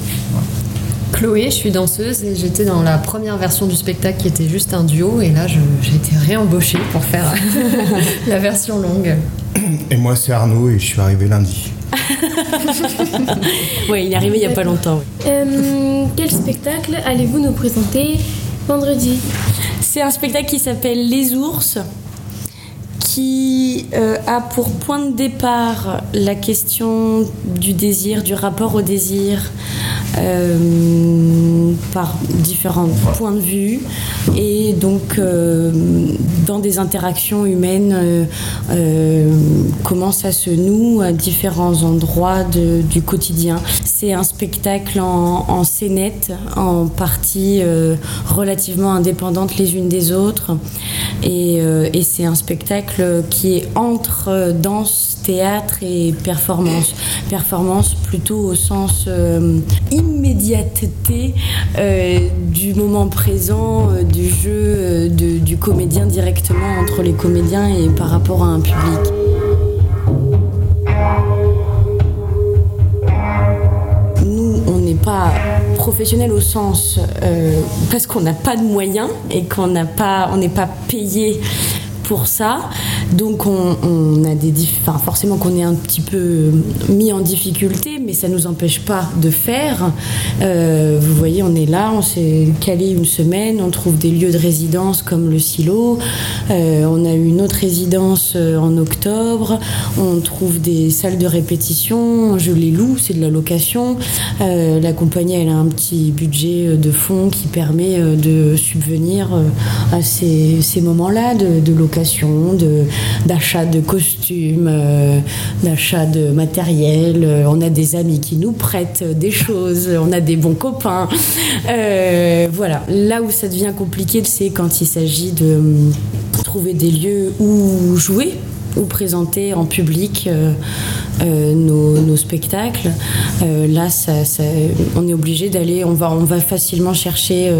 Chloé, je suis danseuse et j'étais dans la première version du spectacle qui était juste un duo et là j'ai été réembauchée pour faire la version longue.
Et moi, c'est Arnaud et je suis arrivé lundi.
Oui, il est arrivé il n'y a pas longtemps.
Euh, quel spectacle allez-vous nous présenter vendredi?
C'est un spectacle qui s'appelle Les ours, qui euh, a pour point de départ la question du désir, du rapport au désir, euh, par différents points de vue, et donc euh, dans des interactions humaines, comment ça se noue à différents endroits de- du quotidien. C'est un spectacle en, en scénette, en partie relativement indépendantes les unes des autres. Et, et c'est un spectacle qui est entre danse, théâtre et performance. Performance plutôt au sens euh, immédiateté euh, du moment présent, euh, du jeu du comédien directement entre les comédiens et par rapport à un public. Nous, on n'est pas professionnel au sens parce qu'on n'a pas de moyens et qu'on n'a pas, on n'est pas payé pour ça. Donc on, a des enfin, forcément qu'on est un petit peu mis en difficulté, mais ça nous empêche pas de faire. Euh, vous voyez, on est là, on s'est calé une semaine, on trouve des lieux de résidence comme le silo. Euh, on a eu une autre résidence euh, en octobre. On trouve des salles de répétition. Je les loue, c'est de la location. La compagnie, elle a un petit budget de fonds qui permet de subvenir à ces, moments-là de location, d'achat de costumes, euh, d'achat de matériel. Euh, On a des amis qui nous prêtent des choses. On a des bons copains. Euh, voilà. Là où ça devient compliqué, c'est quand il s'agit de hum, trouver des lieux où jouer ou présenter en public euh, euh, nos, spectacles. Euh, là, on est obligé d'aller, on va, facilement chercher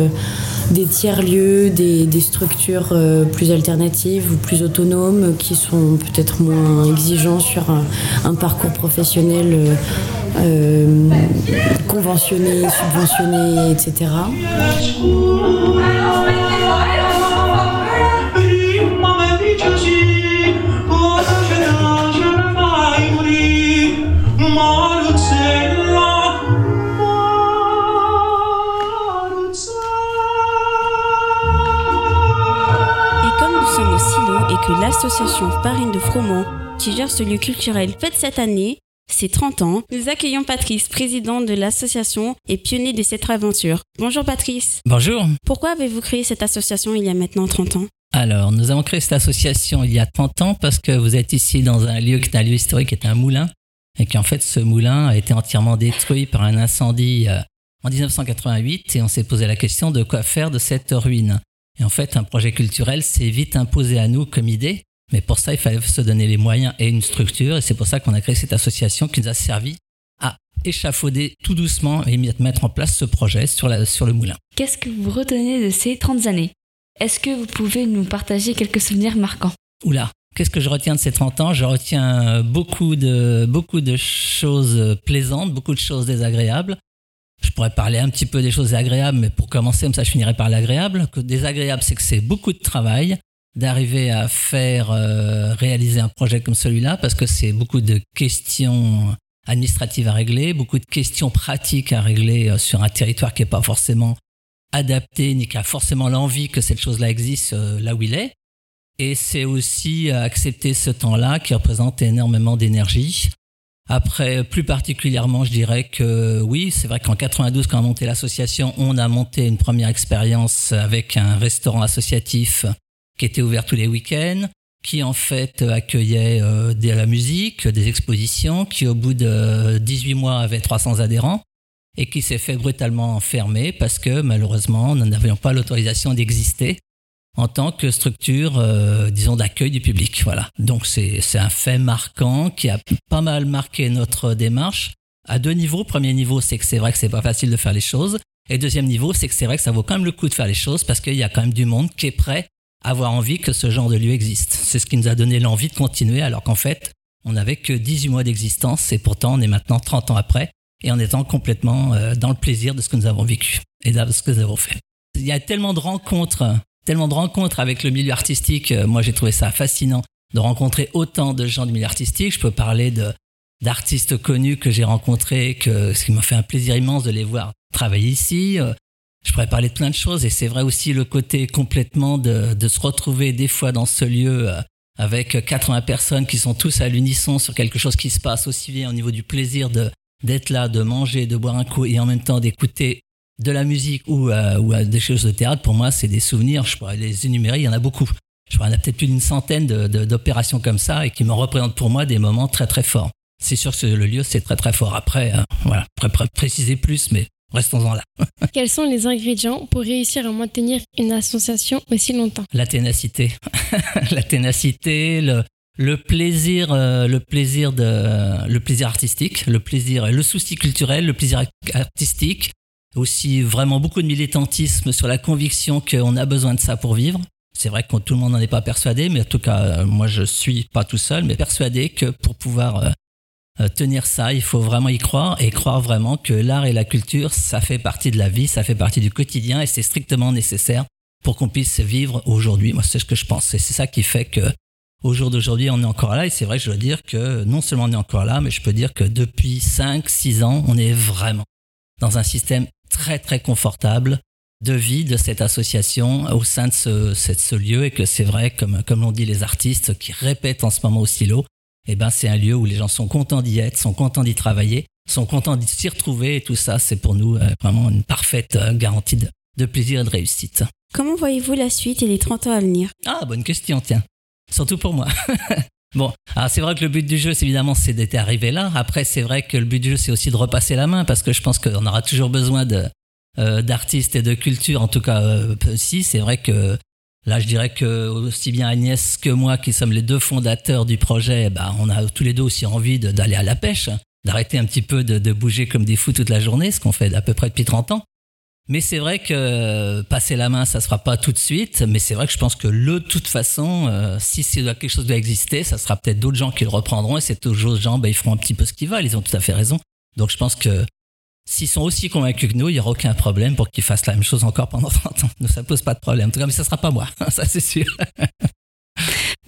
des tiers-lieux, des, structures plus alternatives ou plus autonomes qui sont peut-être moins exigeants sur un, parcours professionnel conventionné, subventionné, etc.
l'association Farine de Froment, qui gère ce lieu culturel, fête cette année ses 30 ans. Nous accueillons Patrice, président de l'association et pionnier de cette aventure. Bonjour Patrice.
Bonjour.
Pourquoi avez-vous créé cette association il y a maintenant 30 ans?
Alors, nous avons créé cette association il y a 30 ans parce que vous êtes ici dans un lieu qui est un lieu historique, qui est un moulin, et qu'en fait, ce moulin a été entièrement détruit par un incendie euh, en 1988, et on s'est posé la question de quoi faire de cette ruine. Et en fait, un projet culturel s'est vite imposé à nous comme idée, mais pour ça, il fallait se donner les moyens et une structure, et c'est pour ça qu'on a créé cette association qui nous a servi à échafauder tout doucement et mettre en place ce projet sur, la, sur le moulin.
Qu'est-ce que vous retenez de ces 30 années? Est-ce que vous pouvez nous partager quelques souvenirs marquants?
Oula, qu'est-ce que je retiens de ces 30 ans? Je retiens beaucoup de, beaucoup de choses plaisantes, beaucoup de choses désagréables. Je pourrais parler un petit peu des choses agréables, mais pour commencer, comme ça, je finirai par l'agréable. Que désagréable, c'est que c'est beaucoup de travail d'arriver à faire euh, réaliser un projet comme celui-là, parce que c'est beaucoup de questions administratives à régler, beaucoup de questions pratiques à régler euh, sur un territoire qui n'est pas forcément adapté, ni qui a forcément l'envie que cette chose-là existe euh, là où il est. Et c'est aussi accepter ce temps-là qui représente énormément d'énergie. Après, plus particulièrement, je dirais que oui, c'est vrai qu'en 92, quand on a monté l'association, on a monté une première expérience avec un restaurant associatif qui était ouvert tous les week-ends, qui en fait accueillait euh, de la musique, des expositions, qui au bout de 18 mois avait 300 adhérents et qui s'est fait brutalement fermer parce que malheureusement nous n'avions pas l'autorisation d'exister en tant que structure, euh, disons, d'accueil du public. Voilà. Donc c'est un fait marquant qui a pas mal marqué notre démarche à deux niveaux. Premier niveau, c'est que c'est vrai que c'est pas facile de faire les choses. Et deuxième niveau, c'est que c'est vrai que ça vaut quand même le coup de faire les choses parce qu'il y a quand même du monde qui est prêt à avoir envie que ce genre de lieu existe. C'est ce qui nous a donné l'envie de continuer alors qu'en fait, on n'avait que 18 mois d'existence et pourtant on est maintenant 30 ans après et en étant complètement euh, dans le plaisir de ce que nous avons vécu et de ce que nous avons fait. Il y a tellement de rencontres, tellement de rencontres avec le milieu artistique. euh, Moi, j'ai trouvé ça fascinant de rencontrer autant de gens du milieu artistique. Je peux parler de d'artistes connus que j'ai rencontrés, que ce qui m'a fait un plaisir immense de les voir travailler ici. Euh, Je pourrais parler de plein de choses et c'est vrai aussi le côté complètement de, de se retrouver des fois dans ce lieu euh, avec 80 personnes qui sont tous à l'unisson sur quelque chose qui se passe aussi bien au niveau du plaisir de d'être là, de manger, de boire un coup et en même temps d'écouter de la musique ou, euh, ou des choses de théâtre, pour moi, c'est des souvenirs. Je pourrais les énumérer, il y en a beaucoup. Je pourrais en a peut-être plus d'une centaine d'opérations comme ça et qui me représentent pour moi des moments très très forts. C'est sûr que le lieu, c'est très très fort. Après, euh, voilà, je pourrais pr- préciser plus, mais restons-en là.
Quels sont les ingrédients pour réussir à maintenir une association aussi longtemps?
La ténacité, la ténacité, le, le plaisir, euh, le plaisir de, le plaisir artistique, le plaisir, le souci culturel, le plaisir artistique, aussi vraiment beaucoup de militantisme sur la conviction qu'on a besoin de ça pour vivre. C'est vrai que tout le monde n'en est pas persuadé, mais en tout cas, euh, moi je suis pas tout seul, mais persuadé que pour pouvoir euh, euh, tenir ça, il faut vraiment y croire et croire vraiment que l'art et la culture, ça fait partie de la vie, ça fait partie du quotidien et c'est strictement nécessaire pour qu'on puisse vivre aujourd'hui. Moi, c'est ce que je pense. Et c'est ça qui fait que au jour d'aujourd'hui, on est encore là. Et c'est vrai que je dois dire que non seulement on est encore là, mais je peux dire que depuis 5, 6 ans, on est vraiment dans un système très, très confortable de vie de cette association au sein de ce, lieu et que c'est vrai, comme, comme l'ont dit les artistes qui répètent en ce moment au silo, eh ben, c'est un lieu où les gens sont contents d'y être, sont contents d'y travailler, sont contents d'y s'y retrouver et tout ça, c'est pour nous euh, vraiment une parfaite euh, garantie de, de plaisir et de réussite.
Comment voyez-vous la suite et les 30 ans à venir?
Ah, bonne question, tiens. Surtout pour moi. bon, alors c'est vrai que le but du jeu, c'est évidemment, c'est d'être arrivé là. Après, c'est vrai que le but du jeu, c'est aussi de repasser la main parce que je pense qu'on aura toujours besoin de euh, d'artistes et de culture. En tout cas, euh, si c'est vrai que là, je dirais que aussi bien Agnès que moi, qui sommes les deux fondateurs du projet, bah, on a tous les deux aussi envie d'aller à la pêche, d'arrêter un petit peu de, de bouger comme des fous toute la journée, ce qu'on fait à peu près depuis 30 ans. Mais c'est vrai que euh, passer la main, ça se fera pas tout de suite. Mais c'est vrai que je pense que le, de toute façon, euh, si c'est quelque chose doit exister, ça sera peut-être d'autres gens qui le reprendront. Et ces autres gens, ben, ils feront un petit peu ce qu'ils veulent. Ils ont tout à fait raison. Donc je pense que s'ils sont aussi convaincus que nous, il y aura aucun problème pour qu'ils fassent la même chose encore pendant 30 ans. Nous, ça pose pas de problème. En tout cas, mais ça sera pas moi. ça, c'est sûr.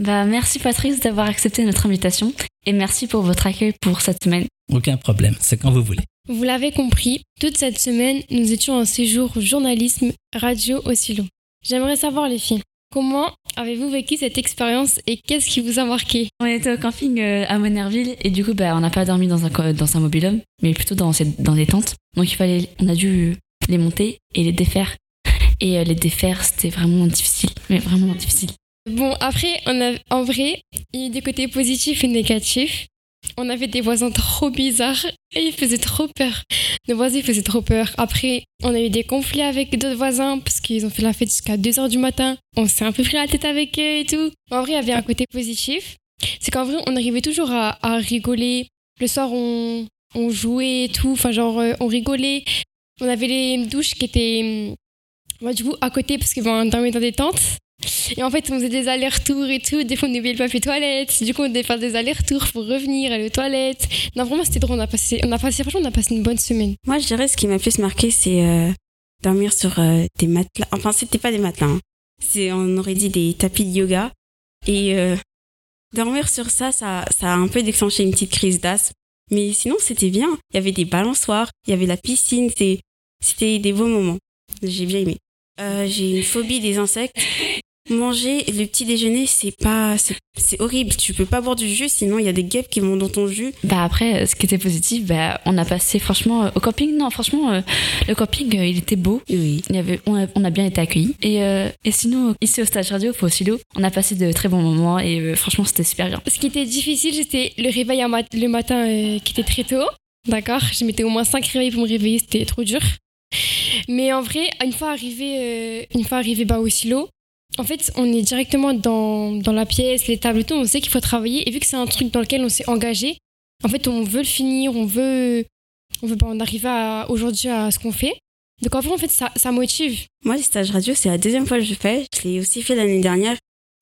Bah, merci Patrice d'avoir accepté notre invitation et merci pour votre accueil pour cette semaine.
aucun problème. C'est quand vous voulez.
Vous l'avez compris, toute cette semaine, nous étions en séjour journalisme radio au silo. J'aimerais savoir les filles, Comment avez-vous vécu cette expérience et qu'est-ce qui vous a marqué?
On était au camping euh, à Monerville et du coup, bah, on n'a pas dormi dans un, co- dans un mobilhome, mais plutôt dans, cette- dans des tentes. Donc il fallait, on a dû les monter et les défaire. Et euh, les défaire, c'était vraiment difficile, mais vraiment difficile.
Bon, après, on en vrai, il y a des côtés positifs et négatifs. On avait des voisins trop bizarres et ils faisaient trop peur. Nos voisins faisaient trop peur. Après, on a eu des conflits avec d'autres voisins parce qu'ils ont fait la fête jusqu'à 2h du matin. On s'est un peu pris la tête avec eux et tout. En vrai, il y avait un côté positif. C'est qu'en vrai, on arrivait toujours à, rigoler. Le soir, on, jouait et tout. Enfin, genre, euh, on rigolait. On avait les douches qui étaient, hum, du coup, à côté parce qu'on dormait dans des tentes. Et en fait, on faisait des allers-retours et tout. Des fois, on oubliait le papier toilette. Du coup, on devait faire des allers-retours pour revenir, aller aux toilettes. Non, vraiment, c'était drôle. On a passé, on a passé, franchement, on a passé une bonne semaine.
Moi, je dirais ce qui m'a plus marqué, c'est euh, dormir sur euh, des matelas. Enfin, c'était pas des matelas. hein. C'est, on aurait dit des tapis de yoga. Et euh, dormir sur ça, ça, ça a un peu déclenché une petite crise d'asthme. Mais sinon, c'était bien. Il y avait des balançoires, il y avait la piscine. c'est- C'était des beaux moments. J'ai bien aimé. J'ai une phobie des insectes. Manger le petit déjeuner, c'est pas, c'est, horrible. Tu peux pas boire du jus, sinon il y a des guêpes qui vont dans ton jus.
Bah après, euh, ce qui était positif, bah, on a passé franchement euh, au camping. Non, franchement, euh, le camping, euh, il était beau.
Oui.
Il y avait, on, a, on a bien été accueillis. Et, euh, et sinon, ici au stage radio, au silo, on a passé de très bons moments et euh, franchement, c'était super bien.
Ce qui était difficile, c'était le réveil mat- le matin euh, qui était très tôt. D'accord? Je mettais au moins 5 réveils pour me réveiller, c'était trop dur. Mais en vrai, une fois arrivé, euh, une fois arrivé bah, au silo, en fait, on est directement dans, dans la pièce, les tables tout, on sait qu'il faut travailler. Et vu que c'est un truc dans lequel on s'est engagé, en fait, on veut le finir, on veut, on veut bah, on arrive à, aujourd'hui à ce qu'on fait. Donc en en fait, ça, motive.
Moi, les stages radio, c'est la deuxième fois que je fais. Je l'ai aussi fait l'année dernière.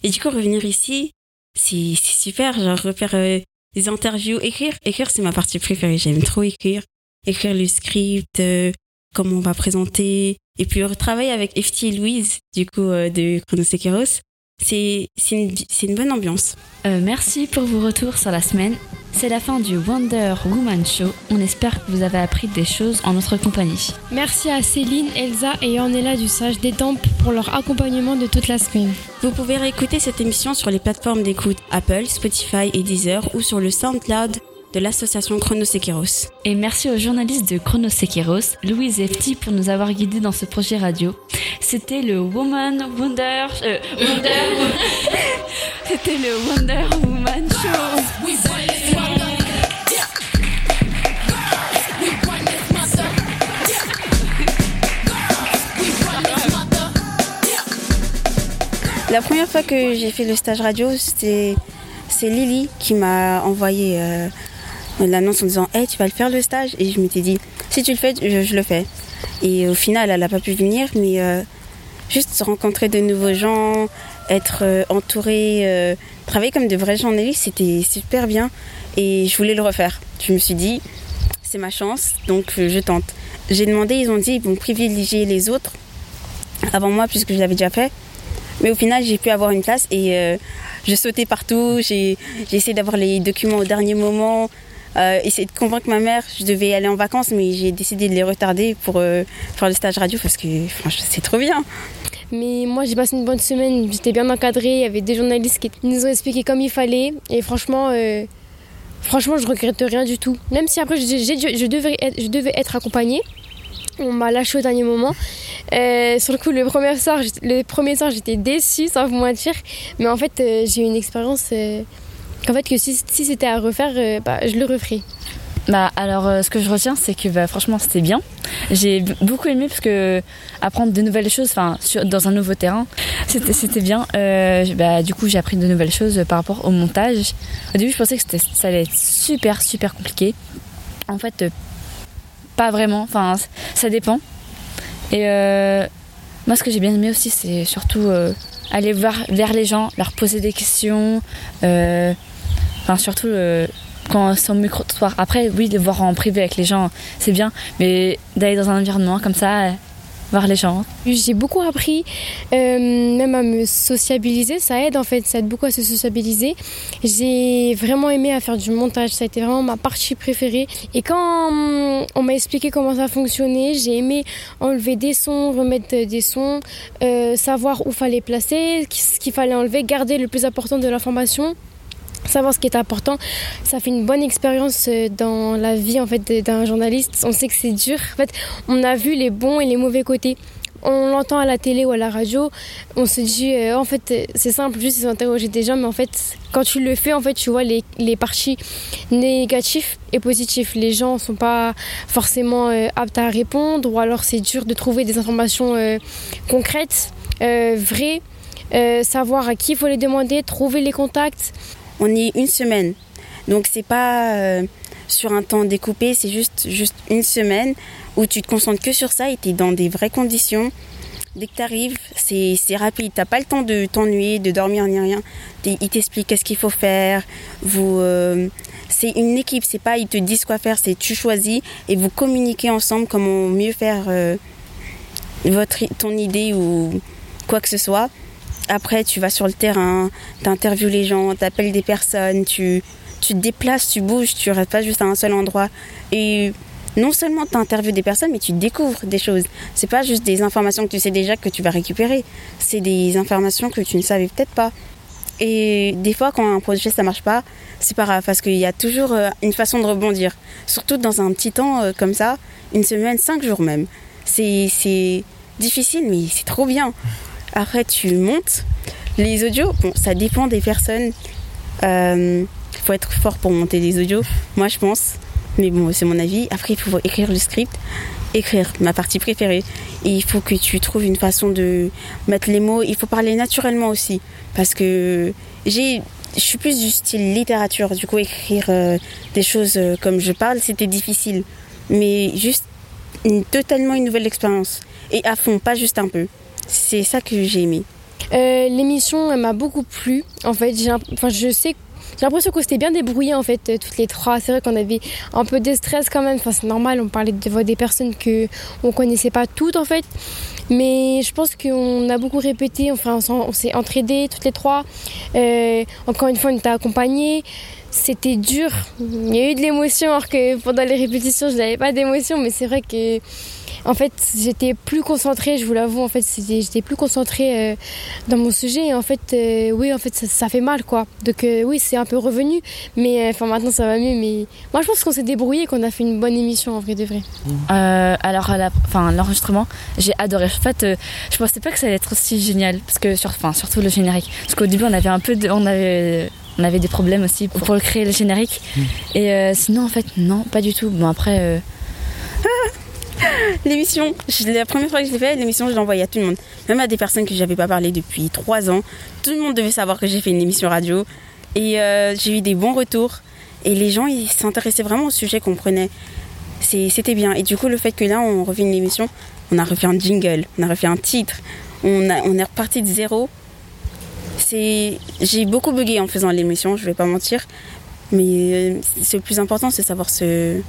Et du coup, revenir ici, c'est super. Genre, refaire euh, des interviews, écrire. Écrire, c'est ma partie préférée. J'aime trop écrire. Écrire le script, euh, comment on va présenter. Et puis, retravailler avec FT et Louise, du coup, euh, de Chronosekeros. C'est c'est une, c'est une bonne ambiance.
Euh, merci pour vos retours sur la semaine. C'est la fin du Wonder Woman Show. On espère que vous avez appris des choses en notre compagnie.
Merci à Céline, Elsa et Ornella du Sage des Tempes pour leur accompagnement de toute la semaine.
Vous pouvez réécouter cette émission sur les plateformes d'écoute Apple, Spotify et Deezer ou sur le SoundCloud de l'association Chronosekeros.
Et merci aux journalistes de Chrono Sekeros, Louise et Fti, pour nous avoir guidés dans ce projet radio. C'était le Woman Wonder... euh, Wonder... C'était le Wonder Woman Show.
La première fois que j'ai fait le stage radio, c'était c'est Lily qui m'a envoyé euh, l'annonce en disant Hey, tu vas le faire le stage? Et je m'étais dit Si tu le fais, je, le fais. Et au final, elle n'a pas pu venir, mais euh, juste rencontrer de nouveaux gens, être euh, entourée, euh, travailler comme de vrais journalistes, c'était super bien. Et je voulais le refaire. Je me suis dit C'est ma chance, donc euh, je tente. J'ai demandé, ils ont dit ils vont privilégier les autres avant moi, puisque je l'avais déjà fait. Mais au final, j'ai pu avoir une place et euh, je sautais partout. J'ai essayé d'avoir les documents au dernier moment. Euh, essayer de convaincre ma mère. Je devais aller en vacances, mais j'ai décidé de les retarder pour euh, faire le stage radio parce que franchement, c'est trop bien.
Mais moi, j'ai passé une bonne semaine. J'étais bien encadrée. Il y avait des journalistes qui nous ont expliqué comme il fallait. Et franchement, euh, franchement, je regrette rien du tout. Même si après, j'ai- je, devais être, je devais être accompagnée. On m'a lâché au dernier moment. Euh, sur le coup, le premier soir, le premier soir, j'étais déçue, sans vous mentir. Mais en fait, j'ai eu une expérience qu'en fait, que si, c'était à refaire, euh, bah, je le referais.
Bah alors euh, ce que je retiens c'est que bah, franchement c'était bien. J'ai beaucoup aimé parce que apprendre de nouvelles choses, enfin dans un nouveau terrain, c'était bien. Euh, bah, du coup j'ai appris de nouvelles choses par rapport au montage. Au début je pensais que ça allait être super super compliqué. En fait pas vraiment. Enfin ça dépend. Et moi ce que j'ai bien aimé aussi c'est surtout aller voir vers les gens, leur poser des questions. Enfin surtout euh, quand c'est au micro-trottoir. Après, oui, de voir en privé avec les gens, c'est bien. Mais d'aller dans un environnement comme ça, euh, voir les gens.
J'ai beaucoup appris, euh, même à me sociabiliser. Ça aide en fait, ça aide beaucoup à se sociabiliser. J'ai vraiment aimé à faire du montage. Ça a été vraiment ma partie préférée. Et quand hum, on m'a expliqué comment ça fonctionnait, j'ai aimé enlever des sons, remettre des sons, savoir où fallait placer, ce qu'il fallait enlever, garder le plus important de l'information savoir ce qui est important. Ça fait une bonne expérience euh, dans la vie en fait d'un journaliste. On sait que c'est dur. En fait, on a vu les bons et les mauvais côtés. On l'entend à la télé ou à la radio, on se dit euh, en fait c'est simple, juste interroger des gens, mais en fait quand tu le fais en fait tu vois les, les parties négatifs et positifs. Les gens sont pas forcément euh, aptes à répondre ou alors c'est dur de trouver des informations euh, concrètes, euh, vraies, euh, savoir à qui il faut les demander, trouver les contacts.
On est une semaine. Donc c'est pas euh, sur un temps découpé, c'est juste, juste une semaine où tu te concentres que sur ça et tu es dans des vraies conditions. Dès que tu arrives, c'est c'est rapide. T'as pas le temps de t'ennuyer, de dormir ni rien. Ils t'expliquent qu'est-ce qu'il faut faire. Vous, euh, c'est une équipe, c'est pas ils te disent quoi faire, c'est tu choisis et vous communiquez ensemble comment mieux faire euh, votre, ton idée ou quoi que ce soit. Après, tu vas sur le terrain, tu interviews les gens, tu appelles des personnes, tu, tu te déplaces, tu bouges, tu restes pas juste à un seul endroit. Et non seulement tu interviews des personnes, mais tu découvres des choses. C'est pas juste des informations que tu sais déjà que tu vas récupérer. C'est des informations que tu ne savais peut-être pas. Et des fois, quand un projet ça marche pas, c'est pas grave parce qu'il y a toujours euh, une façon de rebondir. Surtout dans un petit temps euh, comme ça, une semaine, cinq jours même. C'est difficile, mais c'est trop bien. Après, tu montes. Les audios, bon, ça dépend des personnes. Il faut être fort pour monter des audios, moi je pense. Mais bon, c'est mon avis. Après, il faut écrire le script, écrire ma partie préférée. Et il faut que tu trouves une façon de mettre les mots. Il faut parler naturellement aussi. Parce que j'ai. Je suis plus du style littérature, du coup écrire euh, des choses euh, comme je parle, c'était difficile. Mais juste une, totalement une nouvelle expérience. Et à fond, pas juste un peu. C'est ça que j'ai aimé.
Euh, L'émission m'a beaucoup plu. En fait, j'ai, enfin, je sais, j'ai l'impression qu'on s'était bien débrouillé en fait euh, toutes les trois. C'est vrai qu'on avait un peu de stress quand même. Enfin, c'est normal. On parlait de des personnes que on connaissait pas toutes en fait. Mais je pense qu'on a beaucoup répété. Enfin, on, s'est entraidés toutes les trois. Euh, encore une fois, on était accompagnés. C'était dur. Il y a eu de l'émotion alors que pendant les répétitions, je n'avais pas d'émotion. Mais c'est vrai que en fait, j'étais plus concentrée, je vous l'avoue, en fait, j'étais plus concentrée euh, dans mon sujet. Et en fait, euh, oui, en fait, ça, ça fait mal, quoi. Donc, euh, oui, c'est un peu revenu. Mais euh, enfin, maintenant, ça va mieux. Mais moi, je pense qu'on s'est débrouillé, qu'on a fait une bonne émission, en vrai de vrai.
Euh, alors, à l'enregistrement, j'ai adoré. En fait, euh, je pensais pas que ça allait être aussi génial, parce que sur, enfin, surtout le générique. Parce qu'au début, on avait un peu, de, on avait, on avait des problèmes aussi pour, pour créer le générique. Et euh, sinon, en fait, non, pas du tout. Bon, après.
L'émission, la première fois que je l'ai fait, l'émission, je l'ai envoyée à tout le monde. Même à des personnes que j'avais pas parlé depuis trois ans. Tout le monde devait savoir que j'ai fait une émission radio. Et euh, j'ai eu des bons retours. Et les gens, ils s'intéressaient vraiment au sujet qu'on prenait. C'était bien. Et du coup, le fait que là, on refait une émission, on a refait un jingle, on a refait un titre, on, a, on est reparti de zéro. J'ai beaucoup bugué en faisant l'émission, je vais pas mentir. Mais euh, le plus important, c'est savoir se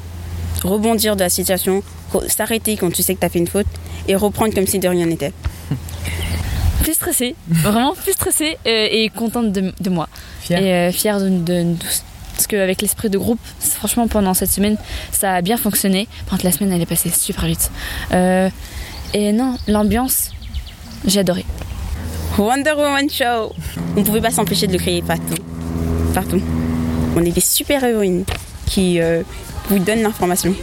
rebondir de la situation, s'arrêter quand tu sais que tu as fait une faute et reprendre comme si de rien n'était.
plus stressée, vraiment plus stressée euh, et contente de, de moi. Et euh, fière de, de- de- parce qu'avec l'esprit de groupe, franchement pendant cette semaine, ça a bien fonctionné. Par contre, la semaine elle est passée super vite. Euh, et non, l'ambiance, j'ai adoré.
Wonder Woman Show On pouvait pas s'empêcher de le crier partout. Partout. On est des super héroïnes qui euh, vous donne l'information.